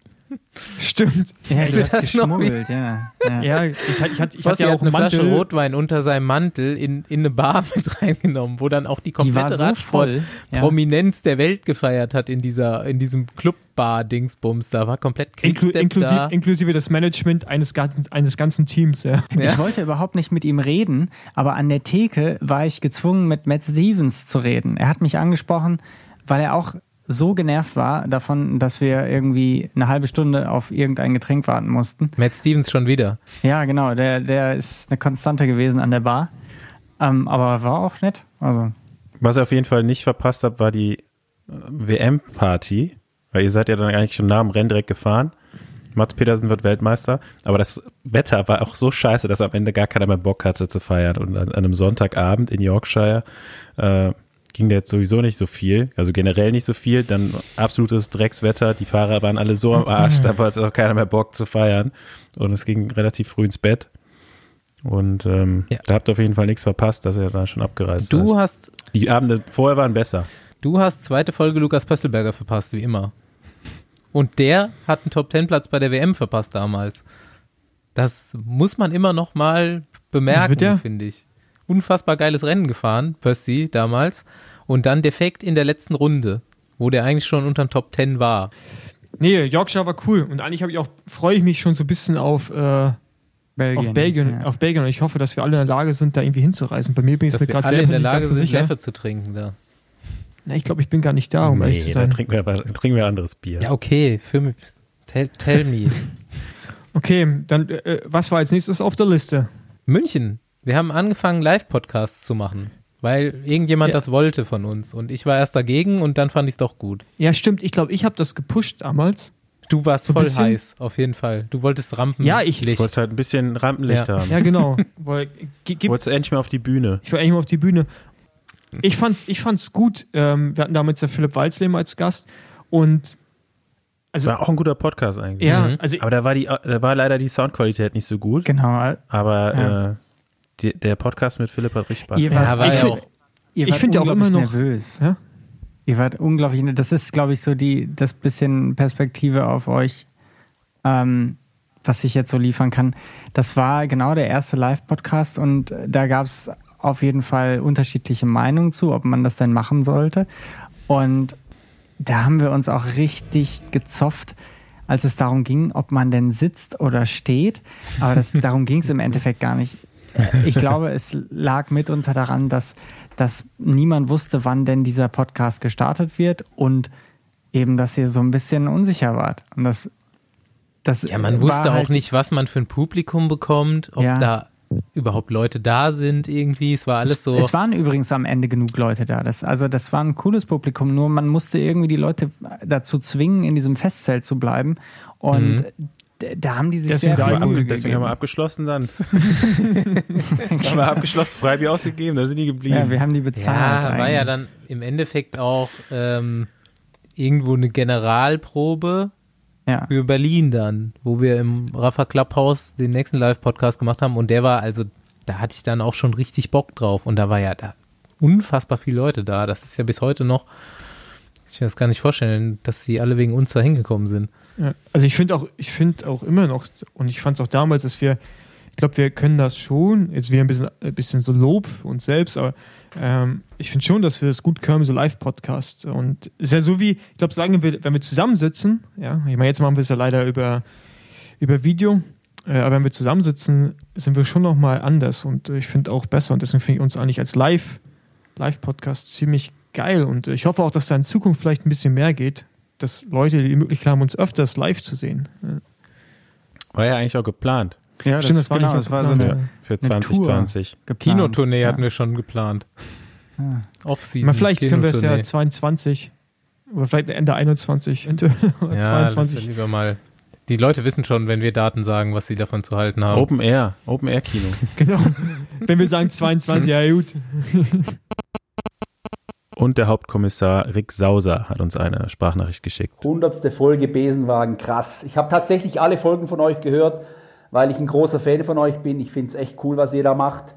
Stimmt. Ja, Ist du hast das geschmuggelt, ja. ja. Ja, ich, hatte- ich, hatte, ich hatte ja auch eine Mantel. Flasche Rotwein unter seinem Mantel in, in eine Bar mit reingenommen, wo dann auch die Die komplette so Radsport voll. Ja. Prominenz der Welt gefeiert hat in dieser, in diesem Clubbar-Dingsbums. Da war komplett Inklu inklusive, da. inklusive das Management eines ganzen, eines ganzen Teams, ja. Ich wollte überhaupt nicht mit ihm reden, aber an der Theke war ich gezwungen, mit Matt Stevens zu reden. Er hat mich angesprochen, weil er auch so genervt war davon, dass wir irgendwie eine halbe Stunde auf irgendein Getränk warten mussten. Matt Stevens schon wieder. Ja, genau, der, der ist eine Konstante gewesen an der Bar. Ähm, aber war auch nett. Also, Was ihr auf jeden Fall nicht verpasst habt, war die äh, WM-Party, weil ihr seid ja dann eigentlich schon nach dem Rennen direkt gefahren. Mats Petersen wird Weltmeister, aber das Wetter war auch so scheiße, dass am Ende gar keiner mehr Bock hatte zu feiern. Und an, an einem Sonntagabend in Yorkshire äh, ging da jetzt sowieso nicht so viel, also generell nicht so viel. Dann absolutes Dreckswetter, die Fahrer waren alle so am Arsch, da hatte auch keiner mehr Bock zu feiern. Und es ging relativ früh ins Bett. Und ähm, Ja. da habt ihr auf jeden Fall nichts verpasst, dass ihr da schon abgereist seid. Du hast, Die Abende vorher waren besser. du hast zweite Folge Lukas Pösselberger verpasst, wie immer. Und der hat einen Top-10-Platz bei der WM verpasst damals. Das muss man immer noch mal bemerken, finde ich. Unfassbar geiles Rennen gefahren, Percy damals. Und dann defekt in der letzten Runde, wo der eigentlich schon unter den Top 10 war. Nee, Yorkshire war cool. Und eigentlich habe ich auch, freue ich mich schon so ein bisschen auf, äh, Belgien. auf Belgien, Ja. auf Belgien. Und ich hoffe, dass wir alle in der Lage sind, da irgendwie hinzureisen. Bei mir bin ich mir gerade alle selber in der Lage so sind, sicher. Leffe zu trinken da. Na, ich glaube, ich bin gar nicht da, um ehrlich zu nee, sein. dann trinken wir, dann trinken wir anderes Bier. Ja, okay. Für mich. Tell, tell me. Okay, dann, äh, was war als nächstes auf der Liste? München. Wir haben angefangen, Live-Podcasts zu machen, weil irgendjemand Ja. das wollte von uns. Und ich war erst dagegen und dann fand ich es doch gut. Ja, stimmt. Ich glaube, ich habe das gepusht damals. Du warst So voll bisschen- heiß, auf jeden Fall. Du wolltest Rampen. Ja, ich- Du wolltest halt ein bisschen Rampenlicht Ja. haben. Ja, genau. Weil, Du gib, wolltest endlich mal auf die Bühne. ich war eigentlich mal auf die Bühne. Ich fand's, ich fand's gut. Ähm, wir hatten damals der Philipp Walzleben als Gast. Und also, war auch ein guter Podcast eigentlich. ja, Mhm. also Aber da war, die, da war leider die Soundqualität nicht so gut. Genau. Aber Ja. äh, die, der Podcast mit Philipp hat richtig Spaß Ihr gemacht. wart, war ich ja find- auch. ihr ich wart find ja auch immer unglaublich noch- nervös. Ja? Ihr wart unglaublich, das ist, glaube ich, so die, das bisschen Perspektive auf euch, ähm, was ich jetzt so liefern kann. Das war genau der erste Live-Podcast und da gab es auf jeden Fall unterschiedliche Meinungen zu, ob man das denn machen sollte. Und da haben wir uns auch richtig gezofft, als es darum ging, ob man denn sitzt oder steht. Aber das, darum ging es im Endeffekt gar nicht. Ich glaube, es lag mitunter daran, dass, dass niemand wusste, wann denn dieser Podcast gestartet wird und eben, dass ihr so ein bisschen unsicher wart. Und das, das Ja, man wusste auch halt- nicht, was man für ein Publikum bekommt, ob Ja. da überhaupt Leute da sind irgendwie. Es war alles so. Es waren übrigens am Ende genug Leute da. Das, also das war ein cooles Publikum, nur man musste irgendwie die Leute dazu zwingen, in diesem Festzelt zu bleiben. Und Mhm. Da haben die sich Deswegen sehr viel abge- Mühe Deswegen haben wir abgeschlossen dann. haben wir abgeschlossen, Freibier ausgegeben, da sind die geblieben. Ja, wir haben die bezahlt. ja, war ja eigentlich. dann im Endeffekt auch ähm, irgendwo eine Generalprobe Ja. für Berlin dann, wo wir im Rafa Clubhouse den nächsten Live-Podcast gemacht haben und der war also, da hatte ich dann auch schon richtig Bock drauf und da war ja da unfassbar viele Leute da. Das ist ja bis heute noch, ich kann das gar nicht vorstellen, dass sie alle wegen uns da hingekommen sind. Ja, also ich finde auch, ich finde auch immer noch, und ich fand es auch damals, dass wir, ich glaube, wir können das schon, jetzt wieder ein bisschen, ein bisschen so Lob für uns selbst, aber ähm, ich finde schon, dass wir das gut können, so Live-Podcasts. Und es ist ja so wie, ich glaube, sagen wir, wenn wir zusammensitzen, ja, ich meine, jetzt machen wir es ja leider über, über Video, äh, aber wenn wir zusammensitzen, sind wir schon nochmal anders und äh, ich finde auch besser. Und deswegen finde ich uns eigentlich als Live, Live-Podcast ziemlich geil. Und äh, ich hoffe auch, dass da in Zukunft vielleicht ein bisschen mehr geht, dass Leute die Möglichkeit haben, uns öfters live zu sehen. Ja. War ja eigentlich auch geplant Ja, Stimmt, das war genau, das war so eine, ja. für Eine 2020. geplant. Kinotournee ja. hatten wir schon geplant. Ja. Off-Season. Vielleicht können wir es ja Kinotournee. 22 oder vielleicht Ende 21 oder Ja, lass 22. wir lieber mal. Die Leute wissen schon, wenn wir Daten sagen, was sie davon zu halten haben. Open Air, Open Air Kino. Genau. Wenn wir sagen 22, ja gut. Und der Hauptkommissar Rick Sauser hat uns eine Sprachnachricht geschickt. Hundertste Folge Besenwagen, krass. Ich habe tatsächlich alle Folgen von euch gehört, weil ich ein großer Fan von euch bin. Ich finde es echt cool, was ihr da macht.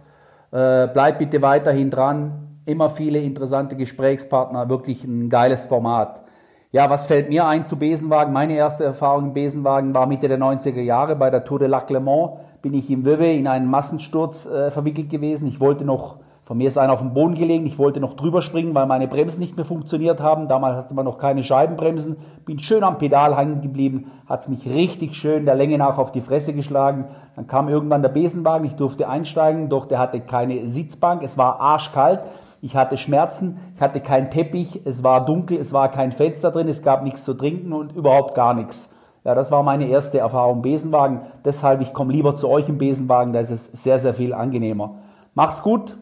Äh, bleibt bitte weiterhin dran. Immer viele interessante Gesprächspartner, wirklich ein geiles Format. Ja, was fällt mir ein zu Besenwagen? Meine erste Erfahrung im Besenwagen war Mitte der 90er Jahre. Bei der Tour de Lac Le Mans bin ich im Wöwe in einen Massensturz äh, verwickelt gewesen. Ich wollte noch, von mir ist einer auf dem Boden gelegen, ich wollte noch drüber springen, weil meine Bremsen nicht mehr funktioniert haben. Damals hatte man noch keine Scheibenbremsen. Bin schön am Pedal hängen geblieben, hat's mich richtig schön der Länge nach auf die Fresse geschlagen. Dann kam irgendwann der Besenwagen, ich durfte einsteigen, doch der hatte keine Sitzbank, es war arschkalt. Ich hatte Schmerzen, ich hatte keinen Teppich, es war dunkel, es war kein Fenster drin, es gab nichts zu trinken und überhaupt gar nichts. Ja, das war meine erste Erfahrung im Besenwagen. Deshalb, ich komme lieber zu euch im Besenwagen, da ist es sehr, sehr viel angenehmer. Macht's gut,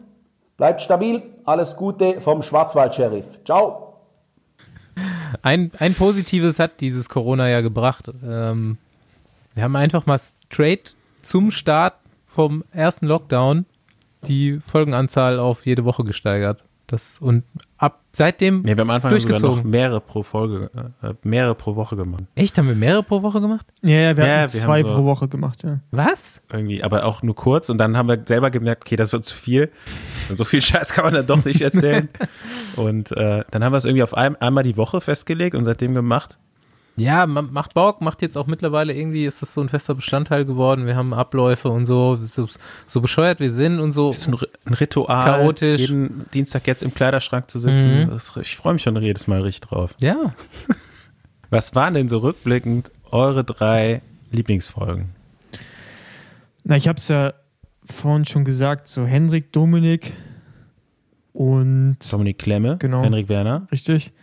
bleibt stabil, alles Gute vom Schwarzwald-Sheriff. Ciao. Ein, ein Positives hat dieses Corona ja gebracht. Ähm, wir haben einfach mal straight zum Start vom ersten Lockdown die Folgenanzahl auf jede Woche gesteigert. Das, und ab seitdem Nee, wir haben am Anfang sogar noch durchgezogen. mehrere pro Folge, äh, mehrere pro Woche gemacht. Echt? Haben wir mehrere pro Woche gemacht? Ja, ja, wir Ja, haben wir zwei haben so- pro Woche gemacht, ja. Was? Irgendwie, aber auch nur kurz und dann haben wir selber gemerkt, okay, das wird zu viel. So viel Scheiß kann man dann doch nicht erzählen. und äh, dann haben wir es irgendwie auf ein, einmal die Woche festgelegt und seitdem gemacht. Ja, ma- macht Bock, macht jetzt auch mittlerweile irgendwie, ist das so ein fester Bestandteil geworden. Wir haben Abläufe und so, so, so bescheuert wir sind und so. Das ist ein Ritual, Chaotisch. jeden Dienstag jetzt im Kleiderschrank zu sitzen. Mhm. Das, ich freue mich schon jedes Mal richtig drauf. Ja. Was waren denn so rückblickend eure drei Lieblingsfolgen? Na, ich habe es ja vorhin schon gesagt, so Henrik, Dominik und Dominik Klemme, Genau. Henrik Werner. richtig.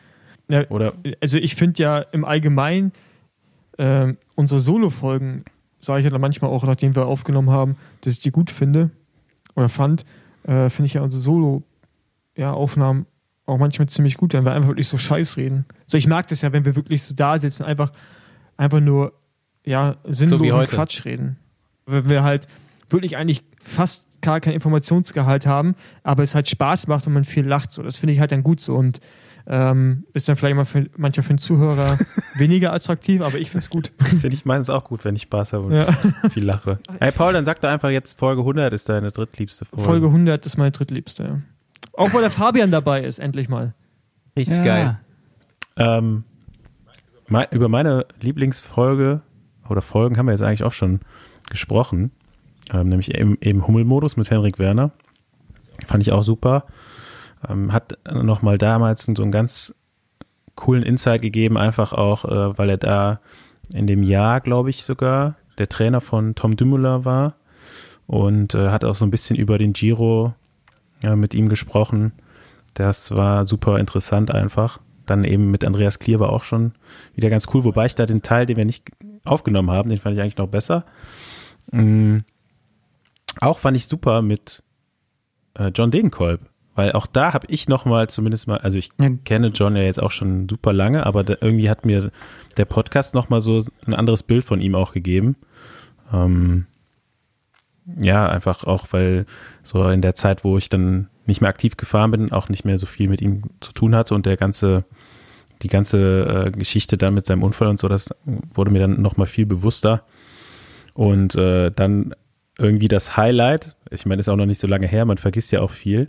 Ja, Oder also ich finde ja im Allgemeinen ähm, unsere Solo-Folgen, sage ich ja dann manchmal auch, nachdem wir aufgenommen haben, dass ich die gut finde oder fand, äh, finde ich ja unsere Solo-Aufnahmen auch manchmal ziemlich gut, wenn wir einfach wirklich so Scheiß reden. So, ich mag das ja, wenn wir wirklich so da sitzen und einfach, einfach nur ja, sinnlosen heute. Quatsch reden. Wenn wir halt wirklich eigentlich fast gar keinen Informationsgehalt haben, aber es halt Spaß macht und man viel lacht. So, das finde ich halt dann gut so und ähm, ist dann vielleicht mal für, manchmal für den Zuhörer weniger attraktiv, aber ich finde es gut. Finde ich meistens auch gut, wenn ich Spaß habe und Ja. viel lache. Hey Paul, dann sag doch einfach jetzt Folge 100 ist deine drittliebste Folge. Folge 100 ist meine drittliebste. Ja. Auch weil der Fabian dabei ist, endlich mal. Richtig Ja. geil. Ähm, mei- über meine Lieblingsfolge oder Folgen haben wir jetzt eigentlich auch schon gesprochen. Ähm, nämlich eben, eben Hummelmodus mit Henrik Werner. Fand ich auch super. Ähm, hat nochmal damals so einen ganz coolen Insight gegeben, einfach auch, äh, weil er da in dem Jahr, glaube ich sogar, der Trainer von Tom Dumoulin war und äh, hat auch so ein bisschen über den Giro ja, mit ihm gesprochen. Das war super interessant einfach. Dann eben mit Andreas Klier war auch schon wieder ganz cool, wobei ich da den Teil, den wir nicht aufgenommen haben, den fand ich eigentlich noch besser. Mm, auch fand ich super mit äh, John Degenkolb, weil auch da habe ich noch mal zumindest mal, also ich Ja. kenne John ja jetzt auch schon super lange, aber da, irgendwie hat mir der Podcast noch mal so ein anderes Bild von ihm auch gegeben. Ähm, ja, einfach auch, weil so in der Zeit, wo ich dann nicht mehr aktiv gefahren bin, auch nicht mehr so viel mit ihm zu tun hatte und der ganze, die ganze äh, Geschichte dann mit seinem Unfall und so, das wurde mir dann nochmal viel bewusster. Und äh, dann irgendwie das Highlight, ich meine, ist auch noch nicht so lange her, man vergisst ja auch viel,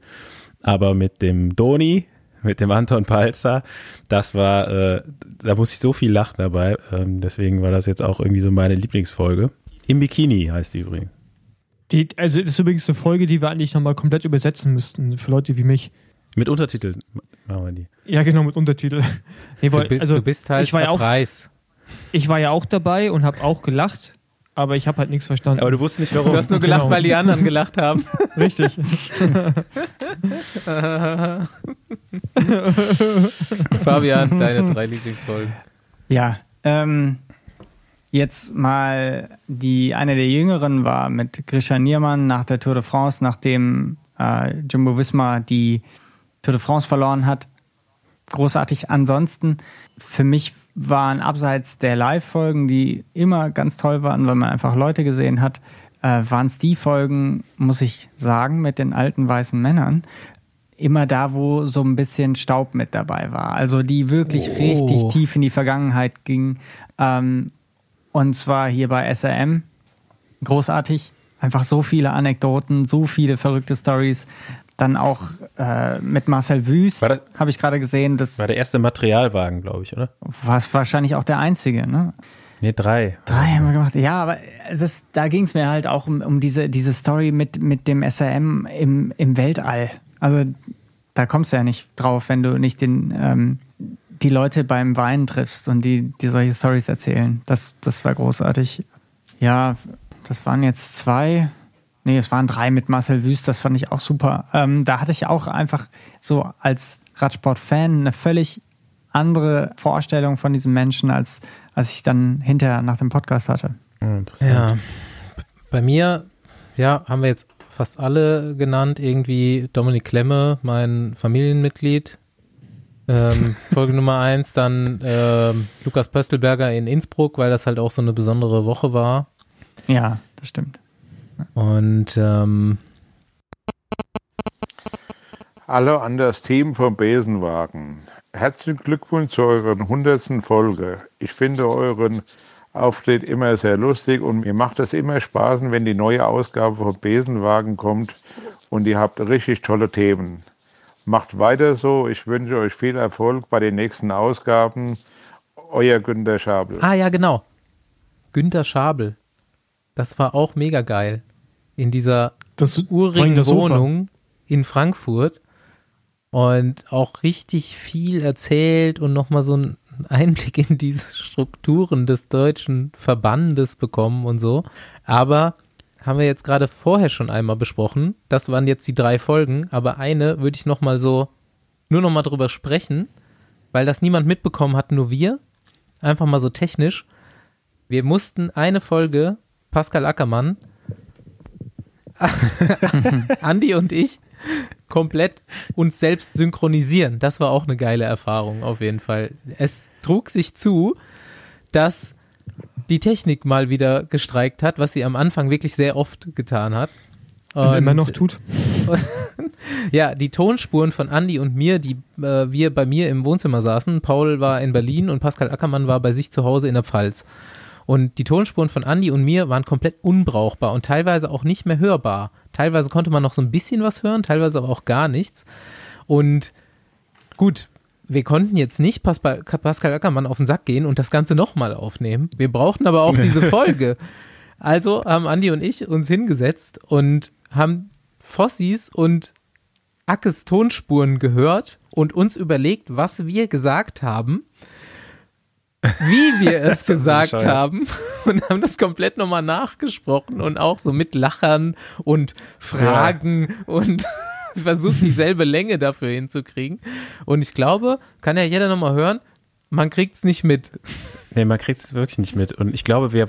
aber mit dem Doni, mit dem Anton Palzer, das war, äh, da muss ich so viel lachen dabei, ähm, deswegen war das jetzt auch irgendwie so meine Lieblingsfolge. Im Bikini heißt die übrigens. Die, also das ist übrigens eine Folge, die wir eigentlich nochmal komplett übersetzen müssten, für Leute wie mich. Mit Untertiteln machen wir die. Ja, genau, mit Untertitel. Nee, Du, weil, also, du bist halt ich war ja auch, Preis. ich war ja auch dabei und habe auch gelacht, aber ich habe halt nichts verstanden. Aber du wusstest nicht warum. Du hast nur gelacht, Genau. weil die anderen gelacht haben. Richtig. Fabian, deine drei Lieblingsfolgen. Ja, ähm, jetzt mal die eine der jüngeren war mit Grisha Niermann nach der Tour de France, nachdem äh, Jumbo Visma die Tour de France verloren hat. Großartig. Ansonsten für mich waren abseits der Live-Folgen, die immer ganz toll waren, weil man einfach Leute gesehen hat, äh, waren es die Folgen, muss ich sagen, mit den alten weißen Männern, immer da, wo so ein bisschen Staub mit dabei war. Also die wirklich Oh. richtig tief in die Vergangenheit ging. Ähm, und zwar hier bei SRM. Großartig. Einfach so viele Anekdoten, so viele verrückte Stories. Dann auch äh, mit Marcel Wüst habe ich gerade gesehen. Das War der erste Materialwagen, glaube ich, oder? war wahrscheinlich auch der einzige. Ne? Nee, drei. Drei haben wir gemacht. Ja, aber es ist, da ging es mir halt auch um, um diese, diese Story mit, mit dem SRM im, im Weltall. Also da kommst du ja nicht drauf, wenn du nicht den, ähm, die Leute beim Wein triffst und die, die solche Stories erzählen. Das, das war großartig. Ja, das waren jetzt zwei. Nee, es waren drei mit Marcel Wüst, das fand ich auch super. Ähm, da hatte ich auch einfach so als Radsport-Fan eine völlig andere Vorstellung von diesem Menschen, als, als ich dann hinterher nach dem Podcast hatte. Interessant. Ja. Bei mir, ja, haben wir jetzt fast alle genannt. Irgendwie Dominik Klemme, mein Familienmitglied. Ähm, Folge Nummer eins, dann ähm, Lukas Pöstelberger in Innsbruck, weil das halt auch so eine besondere Woche war. Ja, das stimmt. Und ähm, Hallo an das Team vom Besenwagen. Herzlichen Glückwunsch zu euren 100. Folge. Ich finde euren Auftritt immer sehr lustig und mir macht es immer Spaß, wenn die neue Ausgabe vom Besenwagen kommt und ihr habt richtig tolle Themen. Macht weiter so. Ich wünsche euch viel Erfolg bei den nächsten Ausgaben euer Günter Schabel. Ah ja, genau. Günter Schabel. Das war auch mega geil. In dieser Das, urigen. Wohnung in Frankfurt. Und auch richtig viel erzählt und nochmal so einen Einblick in diese Strukturen des deutschen Verbandes bekommen und so. Aber haben wir jetzt gerade vorher schon einmal besprochen. Das waren jetzt die drei Folgen, aber eine würde ich nochmal so, nur nochmal drüber sprechen, weil das niemand mitbekommen hat, nur wir. Einfach mal so technisch. Wir mussten eine Folge, Pascal Ackermann, Andi und ich, komplett uns selbst synchronisieren. Das war auch eine geile Erfahrung auf jeden Fall. Es trug sich zu, dass die Technik mal wieder gestreikt hat, was sie am Anfang wirklich sehr oft getan hat. Und immer noch tut. ja, die Tonspuren von Andy und mir, die äh, wir bei mir im Wohnzimmer saßen. Paul war in Berlin und Pascal Ackermann war bei sich zu Hause in der Pfalz. Und die Tonspuren von Andy und mir waren komplett unbrauchbar und teilweise auch nicht mehr hörbar. Teilweise konnte man noch so ein bisschen was hören, teilweise aber auch gar nichts. Und gut, wir konnten jetzt nicht Pascal, Pascal Ackermann auf den Sack gehen und das Ganze nochmal aufnehmen. Wir brauchten aber auch diese Folge. Also haben Andi und ich uns hingesetzt und haben Fossis und Ackes Tonspuren gehört und uns überlegt, was wir gesagt haben, wie wir es gesagt haben und haben das komplett nochmal nachgesprochen und auch so mit Lachern und Fragen und versucht dieselbe Länge dafür hinzukriegen. Und ich glaube, kann ja jeder nochmal hören, man kriegt es nicht mit. Nee, man kriegt es wirklich nicht mit. Und ich glaube, wir,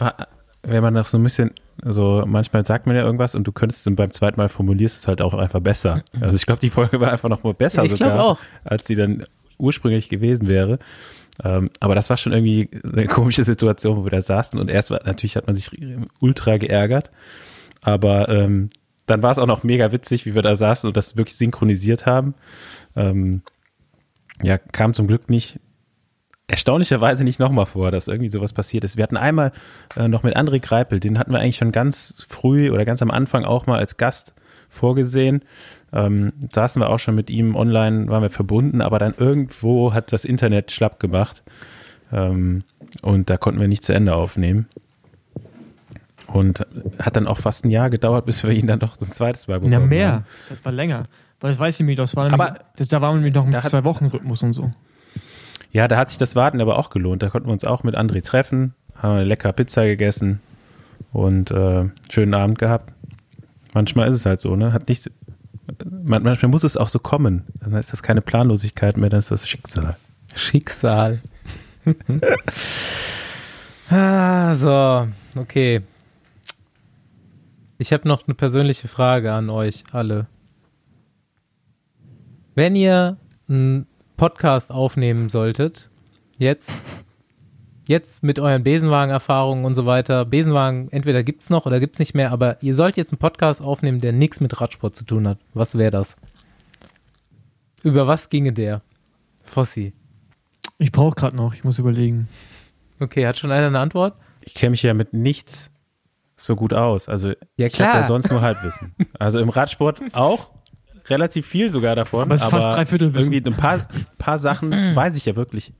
wenn man noch so ein bisschen, so manchmal sagt man ja irgendwas und du könntest es dann beim zweiten Mal formulierst es halt auch einfach besser. Also ich glaube, die Folge war einfach noch mal besser Ja, sogar, auch. als sie dann ursprünglich gewesen wäre. Ähm, aber das war schon irgendwie eine komische Situation, wo wir da saßen und erst war, natürlich hat man sich ultra geärgert, aber ähm, dann war es auch noch mega witzig, wie wir da saßen und das wirklich synchronisiert haben. Ähm, ja, kam zum Glück nicht erstaunlicherweise nicht nochmal vor, dass irgendwie sowas passiert ist. Wir hatten einmal äh, noch mit André Greipel, den hatten wir eigentlich schon ganz früh oder ganz am Anfang auch mal als Gast vorgesehen. Ähm, saßen wir auch schon mit ihm online, waren wir verbunden, aber dann irgendwo hat das Internet schlapp gemacht ähm, und da konnten wir nicht zu Ende aufnehmen. Und hat dann auch fast ein Jahr gedauert, bis wir ihn dann noch ein zweites Mal bekommen Ja, haben. mehr. Das war länger. Weil das weiß ich nicht, das war nämlich, Aber das, da waren wir noch mit zwei Wochen Rhythmus und so. Ja, da hat sich das Warten aber auch gelohnt. Da konnten wir uns auch mit André treffen, haben eine lecker Pizza gegessen und äh, schönen Abend gehabt. Manchmal ist es halt so, ne? Hat nicht, man- manchmal muss es auch so kommen. Dann ist das keine Planlosigkeit mehr, dann ist das Schicksal. Schicksal. ah, so, okay. Ich habe noch eine persönliche Frage an euch alle. Wenn ihr einen Podcast aufnehmen solltet, jetzt, jetzt mit euren Besenwagen-Erfahrungen und so weiter, Besenwagen, entweder gibt's noch oder gibt's nicht mehr, aber ihr sollt jetzt einen Podcast aufnehmen, der nichts mit Radsport zu tun hat. Was wäre das? Über was ginge der? Fossi. Ich brauche gerade noch, ich muss überlegen. Okay, hat schon einer eine Antwort? Ich kenne mich ja mit nichts so gut aus. Also Ja, ich habe ja sonst nur Halbwissen. Also im Radsport auch relativ viel sogar davon. Aber es ist fast Dreiviertelwissen. Irgendwie ein paar, paar Sachen weiß ich ja wirklich.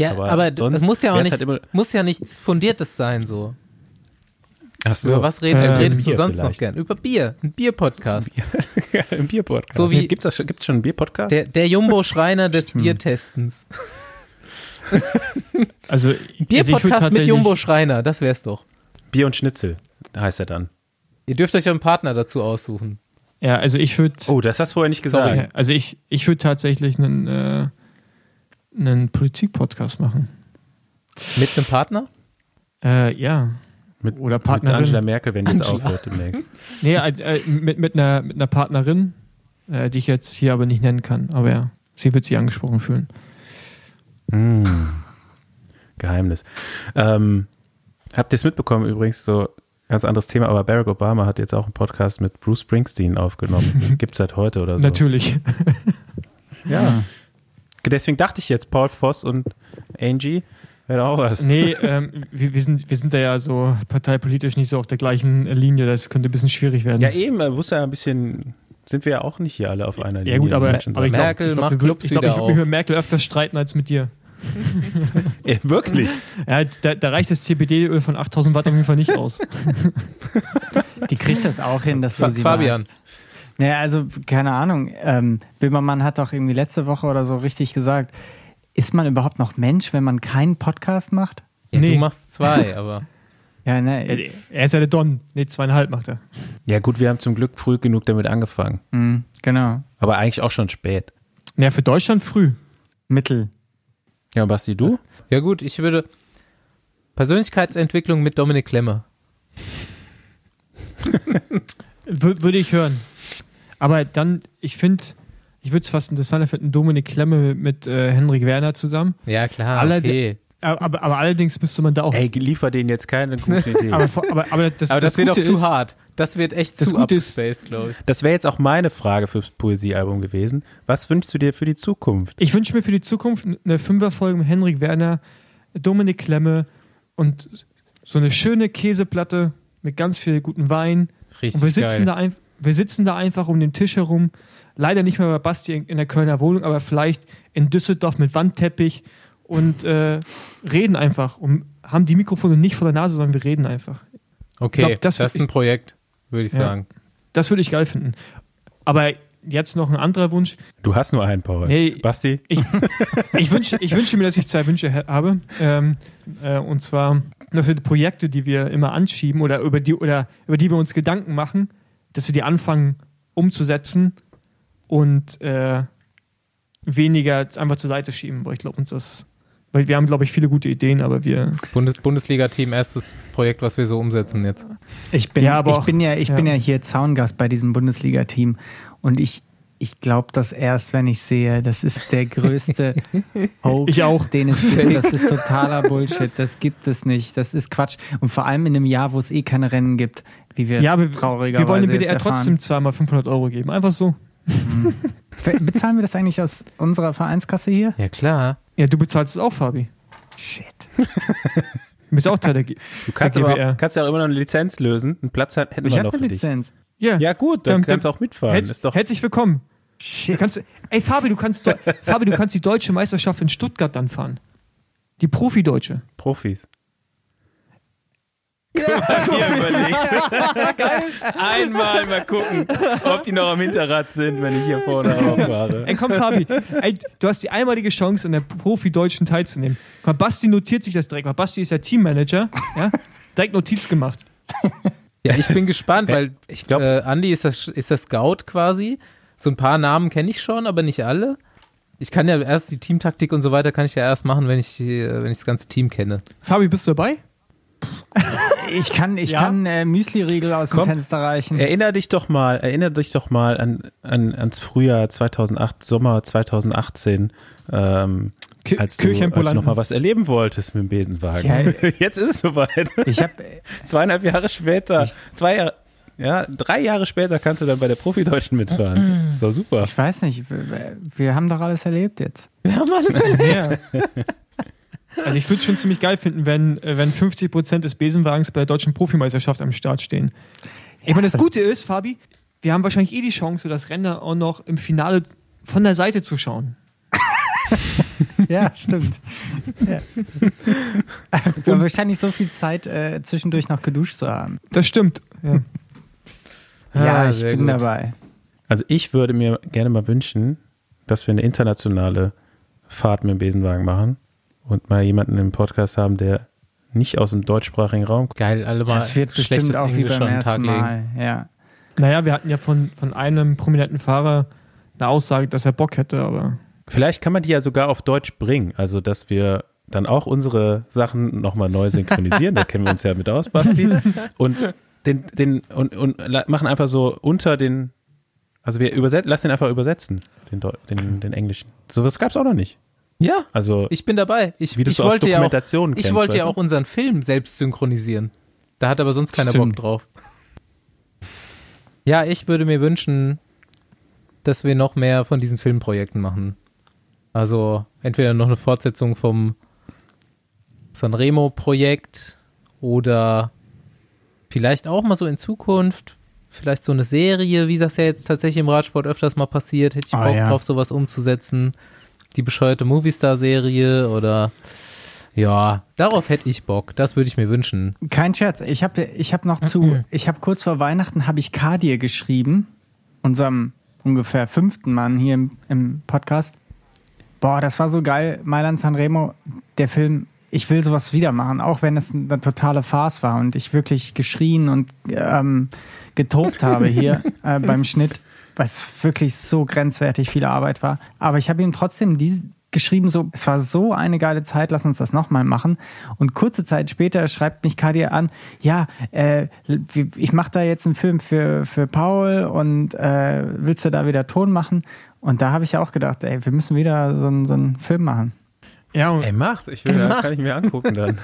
Ja, Aber aber, es muss ja auch nicht, halt immer- muss ja nichts Fundiertes sein, so. Ach so. Über was redest, Ähm, redest du Bier sonst noch vielleicht. gern? Über Bier, ein Bier-Podcast. Ja, im Bierpodcast. So wie- gibt's das schon, gibt's schon einen Bierpodcast? Der, der Jumbo-Schreiner des Biertestens. Also, also Bierpodcast mit tatsächlich- Jumbo-Schreiner, das wär's doch. Bier und Schnitzel heißt er dann. Ihr dürft euch einen Partner dazu aussuchen. Ja, also ich würde. Oh, das hast du vorher nicht gesagt. Sorry, also ich, ich würde tatsächlich einen, äh, einen Politik-Podcast machen. Mit einem Partner? Äh, ja. Mit, Oder mit Partnerin. Angela Merkel, wenn die jetzt aufhört demnächst. Nee, äh, äh, mit, mit, einer, mit einer Partnerin, äh, die ich jetzt hier aber nicht nennen kann. Aber ja, sie wird sich angesprochen fühlen. Hm. Geheimnis. Ähm, habt ihr es mitbekommen übrigens, so ganz anderes Thema, aber Barack Obama hat jetzt auch einen Podcast mit Bruce Springsteen aufgenommen. Gibt's seit heute oder so. Natürlich. Ja. Deswegen dachte ich jetzt, Paul Voss und Angie wäre auch was. Nee, ähm, wir, wir, sind, wir sind da ja so parteipolitisch nicht so auf der gleichen Linie. Das könnte ein bisschen schwierig werden. Ja, eben, man muss ja ein bisschen, sind wir ja auch nicht hier alle auf einer Linie. Ja, gut, aber, aber ich glaube, Merkel ich, glaub, macht würd- Clubs ich, glaub, ich würde mich mit Merkel öfters streiten als mit dir. Äh, wirklich? Ja, da, da reicht das CBD-Öl von 8000 Watt auf jeden Fall nicht aus. Die kriegt das auch hin, dass du Fa- sie Fabian. Naja, also keine Ahnung. Ähm, Böhmermann hat doch irgendwie letzte Woche oder so richtig gesagt, ist man überhaupt noch Mensch, wenn man keinen Podcast macht? Ja, Nee. Du machst zwei, aber Ja, ne, Ja, er ist ja der Don. Nee, zweieinhalb macht er. Ja gut, wir haben zum Glück früh genug damit angefangen. mh, genau. Aber eigentlich auch schon spät. Ja, für Deutschland früh. Mittel. Ja, Basti, du? ja gut, ich würde Persönlichkeitsentwicklung mit Dominik Klemme. Wür- würde ich hören. Aber dann, ich finde, ich würde es fast interessanter finden, Dominik Klemme mit äh, Henrik Werner zusammen. Ja klar, Alle- okay. Aber, aber, aber allerdings müsste man da auch. Ey, liefer denen jetzt keine gute Idee. aber, aber, aber das, Aber das, wird auch Gute zu ist, hart. Das wird echt das zu abgespaced, glaube ich. Das wäre jetzt auch meine Frage fürs Poesiealbum gewesen. Was wünschst du dir für die Zukunft? Ich wünsche mir für die Zukunft eine Fünferfolge mit Henrik Werner, Dominik Klemme und so eine schöne Käseplatte mit ganz viel guten Wein. Richtig Und wir sitzen, geil. da ein, wir sitzen da einfach um den Tisch herum. Leider nicht mehr bei Basti in, der Kölner Wohnung, aber vielleicht in Düsseldorf mit Wandteppich und äh, reden einfach. Und haben die Mikrofone nicht vor der Nase, sondern wir reden einfach. Okay, glaub, das das, ist ein Projekt, würde ich Ja. sagen. Das würde ich geil finden. Aber jetzt noch ein anderer Wunsch. Du hast nur einen, Paul. Nee. Basti? Ich, ich, wünsche, ich wünsche mir, dass ich zwei Wünsche ha- habe. Ähm, äh, und zwar, dass wir die Projekte, die wir immer anschieben oder über die, oder über die wir uns Gedanken machen, dass wir die anfangen umzusetzen und äh, weniger einfach zur Seite schieben, weil ich glaube uns das, weil wir haben, glaube ich, viele gute Ideen, aber wir. Bundes Bundesliga-Team, erstes Projekt, was wir so umsetzen jetzt. Ich bin Ja, aber ich auch- bin ja, ich ja. bin ja hier Zaungast bei diesem Bundesliga-Team und ich, ich glaube das erst, wenn ich sehe, das ist der größte Hoax, Ich auch. den es gibt. Das ist totaler Bullshit. Das gibt es nicht. Das ist Quatsch. Und vor allem in einem Jahr, wo es eh keine Rennen gibt, wie wir Ja, aber traurigerweise wir wollen dem BDR trotzdem zweimal 500 Euro geben. Einfach so. Bezahlen wir das eigentlich aus unserer Vereinskasse hier? Ja, klar. Ja, du bezahlst es auch, Fabi. Shit. Du bist auch Teil der, G Du kannst, der aber kannst ja auch immer noch eine Lizenz lösen. Einen Platz hat- hätten Ich wir habe noch eine für dich. Ja, Ja gut, dann, Dann- kannst du auch mitfahren. Herz, ist doch, herzlich willkommen. Shit. kannst, ey, Fabi, du kannst, Fabi, du kannst die deutsche Meisterschaft in Stuttgart dann fahren. Die Profi-Deutsche. Profis. Einmal mal gucken, ob die noch am Hinterrad sind, wenn ich hier vorne rauffahre. Ey, komm, Fabi, ey, du hast die einmalige Chance, an der Profi-Deutschen teilzunehmen. Komm, Basti notiert sich das direkt, weil Basti ist der Teammanager. Ja? Direkt Notiz gemacht. Ja, ich bin gespannt, weil Ich glaube, äh, Andi ist das, ist der Scout quasi. So ein paar Namen kenne ich schon, aber nicht alle. Ich kann ja erst die Teamtaktik und so weiter kann ich ja erst machen, wenn ich, äh, wenn ich das ganze Team kenne. Fabi, bist du dabei? Ich kann, ich Ja? kann äh, Müsli-Riegel aus dem Komm. Fenster reichen. Erinner dich doch mal, erinner dich doch mal an, an, ans Frühjahr 2008, Sommer 2018, ähm, Ki als du, als du noch mal was erleben wolltest mit dem Besenwagen. Ja. Jetzt ist es soweit. Ich habe Zweieinhalb Jahre später, zwei Jahre, ja, drei Jahre später kannst du dann bei der Profi-Deutschen mitfahren. Ist doch super. Ich weiß nicht, wir, wir haben doch alles erlebt jetzt. Wir haben alles erlebt. Ja. Also ich würde es schon ziemlich geil finden, wenn, äh, wenn 50% des Besenwagens bei der deutschen Profimeisterschaft am Start stehen. ich meine, das, das- Gute ist, Fabi, wir haben wahrscheinlich eh die Chance, das Rennen auch noch im Finale von der Seite zu schauen. Ja, stimmt. ja. Und wahrscheinlich so viel Zeit äh, zwischendurch noch geduscht zu haben. Das stimmt. Ja. Ja, Ah, ich bin gut. dabei. Also ich würde mir gerne mal wünschen, dass wir eine internationale Fahrt mit dem Besenwagen machen und mal jemanden im Podcast haben, der nicht aus dem deutschsprachigen Raum kommt. Geil, alle mal Das wird bestimmt schlechtes auch wie Englisch beim den Tag ersten. Mal. Ja. Naja, wir hatten ja von, von einem prominenten Fahrer eine Aussage, dass er Bock hätte, aber Vielleicht kann man die ja sogar auf Deutsch bringen, also dass wir dann auch unsere Sachen nochmal neu synchronisieren, da kennen wir uns ja mit aus, Basti, und den, den, und, und la- machen einfach so unter den, also wir übersetzen, lass den einfach übersetzen, den, Deu- den, den Englischen. So was gab's auch noch nicht. Ja, Also, ich bin dabei. Ich, wie du ich aus wollte ja auch, Dokumentationen ich kennst. wollte ja auch unseren Film selbst synchronisieren. Da hat aber sonst keiner Stimmt. Bock drauf. Ja, ich würde mir wünschen, dass wir noch mehr von diesen Filmprojekten machen. Also entweder noch eine Fortsetzung vom Sanremo-Projekt oder vielleicht auch mal so in Zukunft, vielleicht so eine Serie, wie das ja jetzt tatsächlich im Radsport öfters mal passiert. Hätte ich Ah, Bock ja. drauf, sowas umzusetzen. Die bescheuerte Movistar-Serie oder Ja, darauf hätte ich Bock. Das würde ich mir wünschen. Kein Scherz. Ich habe ich hab noch zu, ich habe kurz vor Weihnachten habe ich Kadir geschrieben, unserem ungefähr fünften Mann hier im, im Podcast. Boah, das war so geil. Mailand Sanremo, der Film, ich will sowas wieder machen, auch wenn es eine totale Farce war und ich wirklich geschrien und ähm, getobt habe hier äh, beim Schnitt, weil es wirklich so grenzwertig viel Arbeit war. Aber ich habe ihm trotzdem die, geschrieben, so, es war so eine geile Zeit, lass uns das nochmal machen. Und kurze Zeit später schreibt mich Kadir an, ja, äh, ich mache da jetzt einen Film für, für Paul und äh, willst du da wieder Ton machen? Und da habe ich ja auch gedacht, ey, wir müssen wieder so, einen so einen Film machen. Ja, ey, macht. Ich will, das kann ich mir angucken dann.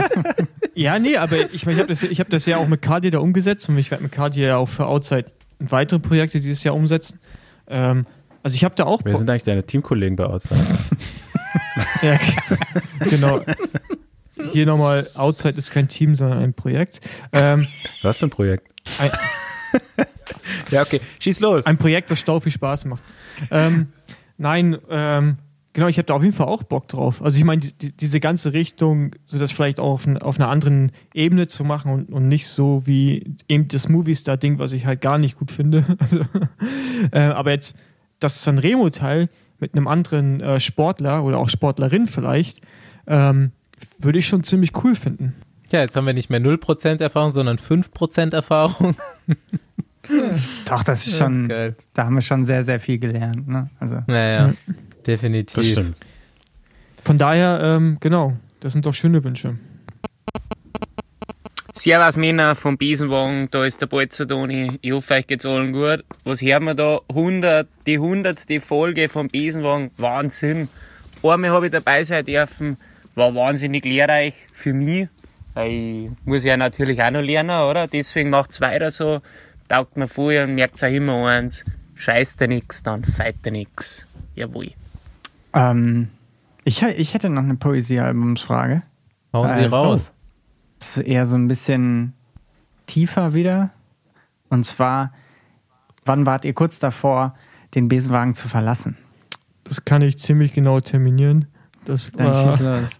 ja, nee, aber ich, mein, ich habe das, ich hab das ja auch mit Kadir da umgesetzt und ich werde mit Kadir ja auch für Outside weitere Projekte dieses Jahr umsetzen. Ähm, also ich habe da auch. Wer sind eigentlich deine Teamkollegen bei Outside? ja, genau. Hier nochmal, Outside ist kein Team, sondern ein Projekt. Ähm, Was für ein Projekt? Ein, ja, okay, schieß los. Ein Projekt, das Stau viel Spaß macht. Ähm, nein, ähm, genau, ich habe da auf jeden Fall auch Bock drauf. Also ich meine, die, diese ganze Richtung, so das vielleicht auch auf, auf, einer anderen Ebene zu machen und, und nicht so wie eben das Movie-Star-Ding, was ich halt gar nicht gut finde. Also, äh, aber jetzt das Sanremo-Teil mit einem anderen äh, Sportler oder auch Sportlerin vielleicht, ähm, würde ich schon ziemlich cool finden. Ja, jetzt haben wir nicht mehr 0% Erfahrung, sondern 5% Erfahrung. Doch, das ist schon, ja, da haben wir schon sehr, sehr viel gelernt. Ne? Also. Naja, ja. definitiv. Das stimmt. Von daher, ähm, genau, das sind doch schöne Wünsche. Servus Männer vom Biesenwagen, da ist der Balzerdoni. Ich hoffe, euch geht's allen gut. Was hören wir da? 100, die hundertste Folge vom Biesenwagen. Wahnsinn. Einmal habe ich dabei sein dürfen. War wahnsinnig lehrreich für mich. Ich muss ja natürlich auch noch lernen, oder? Deswegen macht's weiter so. Taugt mir vorher und merkt's auch immer eins. Scheißt dir nix, dann feit dir nix. Jawohl. Ähm, ich, ich hätte noch eine Poesiealbumsfrage. Hauen Sie äh, raus. Das ist eher so ein bisschen tiefer wieder. Und zwar, wann wart ihr kurz davor, den Besenwagen zu verlassen? Das kann ich ziemlich genau terminieren. Das Dann war, schieß los.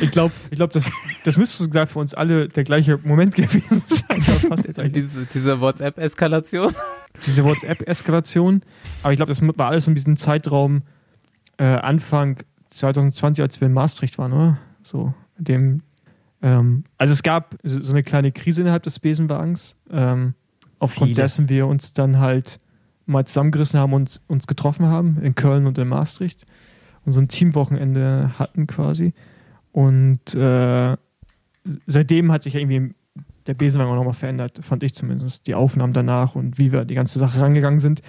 Ich glaube, ich glaub, das, das müsste sogar für uns alle der gleiche Moment gewesen sein. diese, diese WhatsApp-Eskalation? Diese WhatsApp-Eskalation. Aber ich glaube, das war alles in diesem Zeitraum äh, Anfang 2020, als wir in Maastricht waren, oder? So dem, ähm, also es gab so eine kleine Krise innerhalb des Besenwagens, ähm, aufgrund Viele. dessen wir uns dann halt mal zusammengerissen haben und uns getroffen haben in Köln und in Maastricht und so ein Teamwochenende hatten quasi. Und äh, seitdem hat sich irgendwie der Besenwagen auch nochmal verändert, fand ich zumindest. Die Aufnahmen danach und wie wir die ganze Sache rangegangen sind.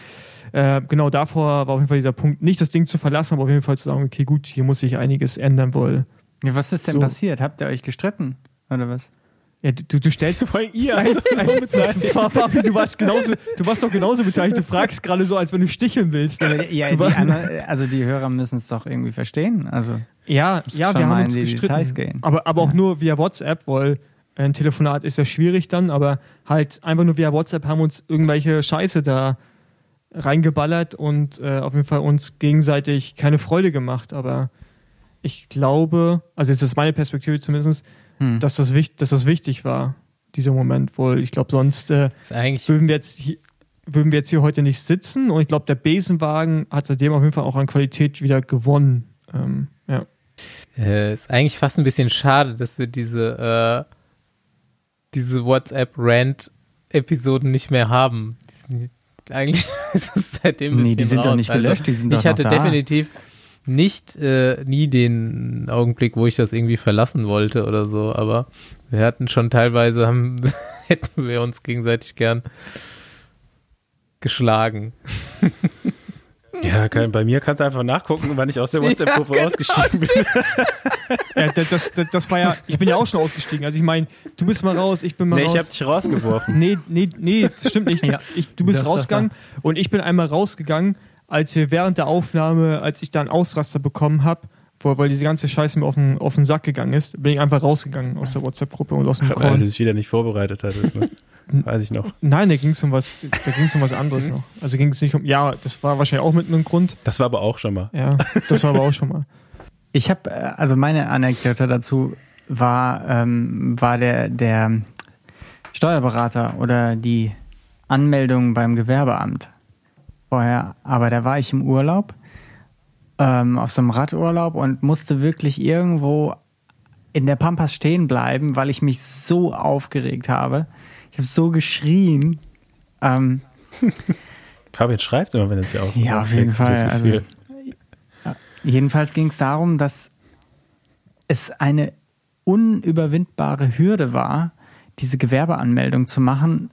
Äh, genau davor war auf jeden Fall dieser Punkt, nicht das Ding zu verlassen, aber auf jeden Fall zu sagen, okay, gut, hier muss sich einiges ändern, weil ja, was ist denn so. passiert? Habt ihr euch gestritten? Oder was? Ja, du, du stellst vor ihr. Also, Fabi, du warst genauso, du warst doch genauso beteiligt. Du fragst gerade so, als wenn du sticheln willst. Ja, ja die anderen, also die Hörer müssen es doch irgendwie verstehen. Also ja, ja, wir haben uns die gestritten. Details gehen. Aber, aber auch ja. nur via WhatsApp, weil ein Telefonat ist ja schwierig dann, aber halt einfach nur via WhatsApp haben uns irgendwelche Scheiße da reingeballert und äh, auf jeden Fall uns gegenseitig keine Freude gemacht. Aber ich glaube, also jetzt ist meine Perspektive zumindest, hm. dass, das, dass das wichtig war, dieser Moment, weil ich glaube, sonst äh, würden, wir jetzt hier, würden wir jetzt hier heute nicht sitzen und ich glaube, der Besenwagen hat seitdem auf jeden Fall auch an Qualität wieder gewonnen. Ähm, ja. Äh, ist eigentlich fast ein bisschen schade, dass wir diese, äh, diese WhatsApp-Rant-Episoden nicht mehr haben. Sind, eigentlich ist es seitdem ein Nee, die sind raus. doch nicht gelöscht, also, die sind Ich doch hatte da. definitiv nicht äh, nie den Augenblick, wo ich das irgendwie verlassen wollte oder so, aber wir hatten schon teilweise haben hätten wir uns gegenseitig gern geschlagen. Ja, kann, bei mir kannst du einfach nachgucken, wann ich aus der WhatsApp-Gruppe ja, genau. ausgestiegen bin. ja, das, das, das, war ja, ich bin ja auch schon ausgestiegen. Also ich meine, du bist mal raus, ich bin mal nee, raus. Nee, ich hab dich rausgeworfen. Nee, nee, nee, das stimmt nicht. Ja. Ich, du bist das, rausgegangen und ich bin einmal rausgegangen als wir während der Aufnahme, als ich da einen Ausraster bekommen habe, weil diese ganze Scheiße mir auf den, auf den Sack gegangen ist, bin ich einfach rausgegangen aus der WhatsApp-Gruppe und aus dem Call. Weil du dich wieder nicht vorbereitet hattest, ne? Weiß ich noch. Nein, da ging es um was, da ging es um was anderes noch. Also ging es nicht um, ja, das war wahrscheinlich auch mit einem Grund. Das war aber auch schon mal. Ja, das war aber auch schon mal. Ich habe, also meine Anekdote dazu war, ähm, war der, der Steuerberater oder die Anmeldung beim Gewerbeamt vorher. Aber da war ich im Urlaub, ähm, auf so einem Radurlaub und musste wirklich irgendwo in der Pampas stehen bleiben, weil ich mich so aufgeregt habe. Ich habe so geschrien. Ähm, Fabian schreibt immer, wenn er sich aus Ja, auf jeden Fall. Also, jedenfalls ging es darum, dass es eine unüberwindbare Hürde war, diese Gewerbeanmeldung zu machen.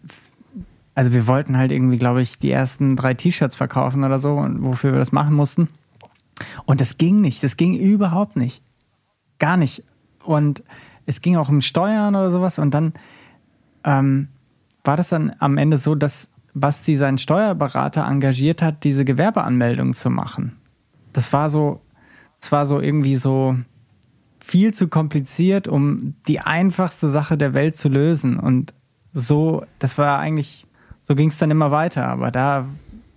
Also wir wollten halt irgendwie, glaube ich, die ersten drei T-Shirts verkaufen oder so, wofür wir das machen mussten. Und das ging nicht. Das ging überhaupt nicht. Gar nicht. Und es ging auch um Steuern oder sowas. Und dann ähm, war das dann am Ende so, dass Basti seinen Steuerberater engagiert hat, diese Gewerbeanmeldung zu machen. Das war so, das war so irgendwie so viel zu kompliziert, um die einfachste Sache der Welt zu lösen. Und so, das war eigentlich, so ging es dann immer weiter. Aber da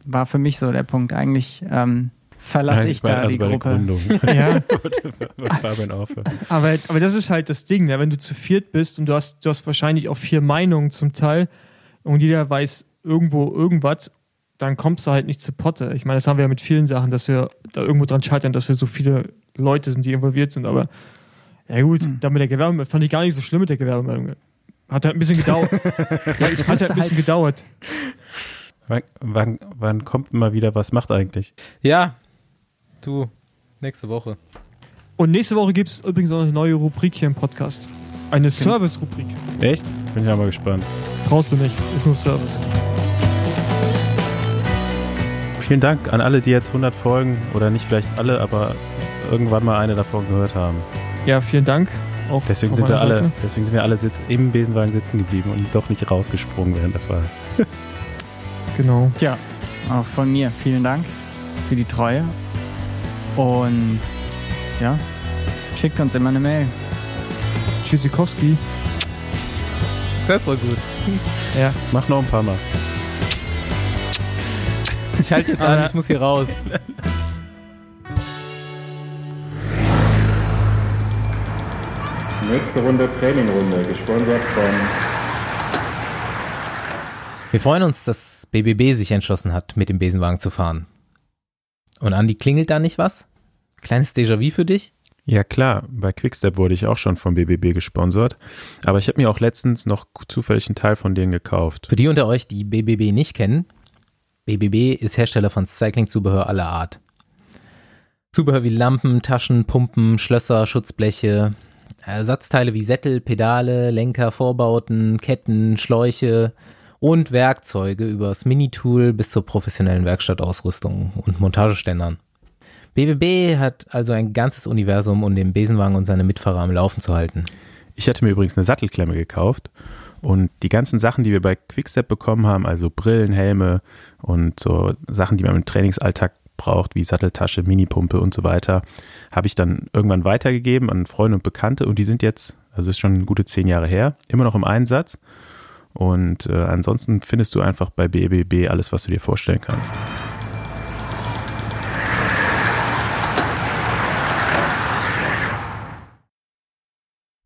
war für mich so der Punkt. Eigentlich ähm, verlasse ich da also die Gruppe. ja. aber, aber das ist halt das Ding, ne? wenn du zu viert bist und du hast, du hast wahrscheinlich auch vier Meinungen zum Teil und jeder weiß irgendwo irgendwas, dann kommst du halt nicht zu Potte. Ich meine, das haben wir ja mit vielen Sachen, dass wir da irgendwo dran scheitern, dass wir so viele Leute sind, die involviert sind. Aber ja gut, hm. dann mit der Gewerbemeldung fand ich gar nicht so schlimm mit der Gewerbemeldung. Hat halt ein bisschen gedauert. ja, ich hat halt ein bisschen gedauert. Wann, wann, wann kommt mal wieder was macht eigentlich? Ja, du, nächste Woche. Und nächste Woche gibt es übrigens auch eine neue Rubrik hier im Podcast. Eine Service-Rubrik. Echt? Bin ja mal gespannt. Brauchst du nicht, ist nur Service. Vielen Dank an alle, die jetzt 100 Folgen, oder nicht vielleicht alle, aber irgendwann mal eine davon gehört haben. Ja, vielen Dank. Auch deswegen, sind wir alle, deswegen sind wir alle sitz, im Besenwagen sitzen geblieben und doch nicht rausgesprungen während der Fahrt. genau. Tja, auch von mir vielen Dank für die Treue. Und ja, schickt uns immer eine Mail. Tschüssikowski. Das war gut. Ja. Mach noch ein paar Mal. Ich halte jetzt an, ich muss hier raus. Nächste Runde Trainingrunde, gesponsert von. Wir freuen uns, dass BBB sich entschlossen hat, mit dem Besenwagen zu fahren. Und Andi, klingelt da nicht was? Kleines Déjà-vu für dich? Ja klar, bei Quickstep wurde ich auch schon vom BBB gesponsert, aber ich habe mir auch letztens noch zufällig einen Teil von denen gekauft. Für die unter euch, die BBB nicht kennen, BBB ist Hersteller von Cycling-Zubehör aller Art. Zubehör wie Lampen, Taschen, Pumpen, Schlösser, Schutzbleche, Ersatzteile wie Sättel, Pedale, Lenker, Vorbauten, Ketten, Schläuche und Werkzeuge übers Minitool bis zur professionellen Werkstattausrüstung und Montageständern. BBB hat also ein ganzes Universum, um den Besenwagen und seine Mitfahrer am Laufen zu halten. Ich hatte mir übrigens eine Sattelklemme gekauft und die ganzen Sachen, die wir bei Quickstep bekommen haben, also Brillen, Helme und so Sachen, die man im Trainingsalltag braucht, wie Satteltasche, Minipumpe und so weiter, habe ich dann irgendwann weitergegeben an Freunde und Bekannte und die sind jetzt, also ist schon gute zehn Jahre her, immer noch im Einsatz. Und äh, ansonsten findest du einfach bei BBB alles, was du dir vorstellen kannst.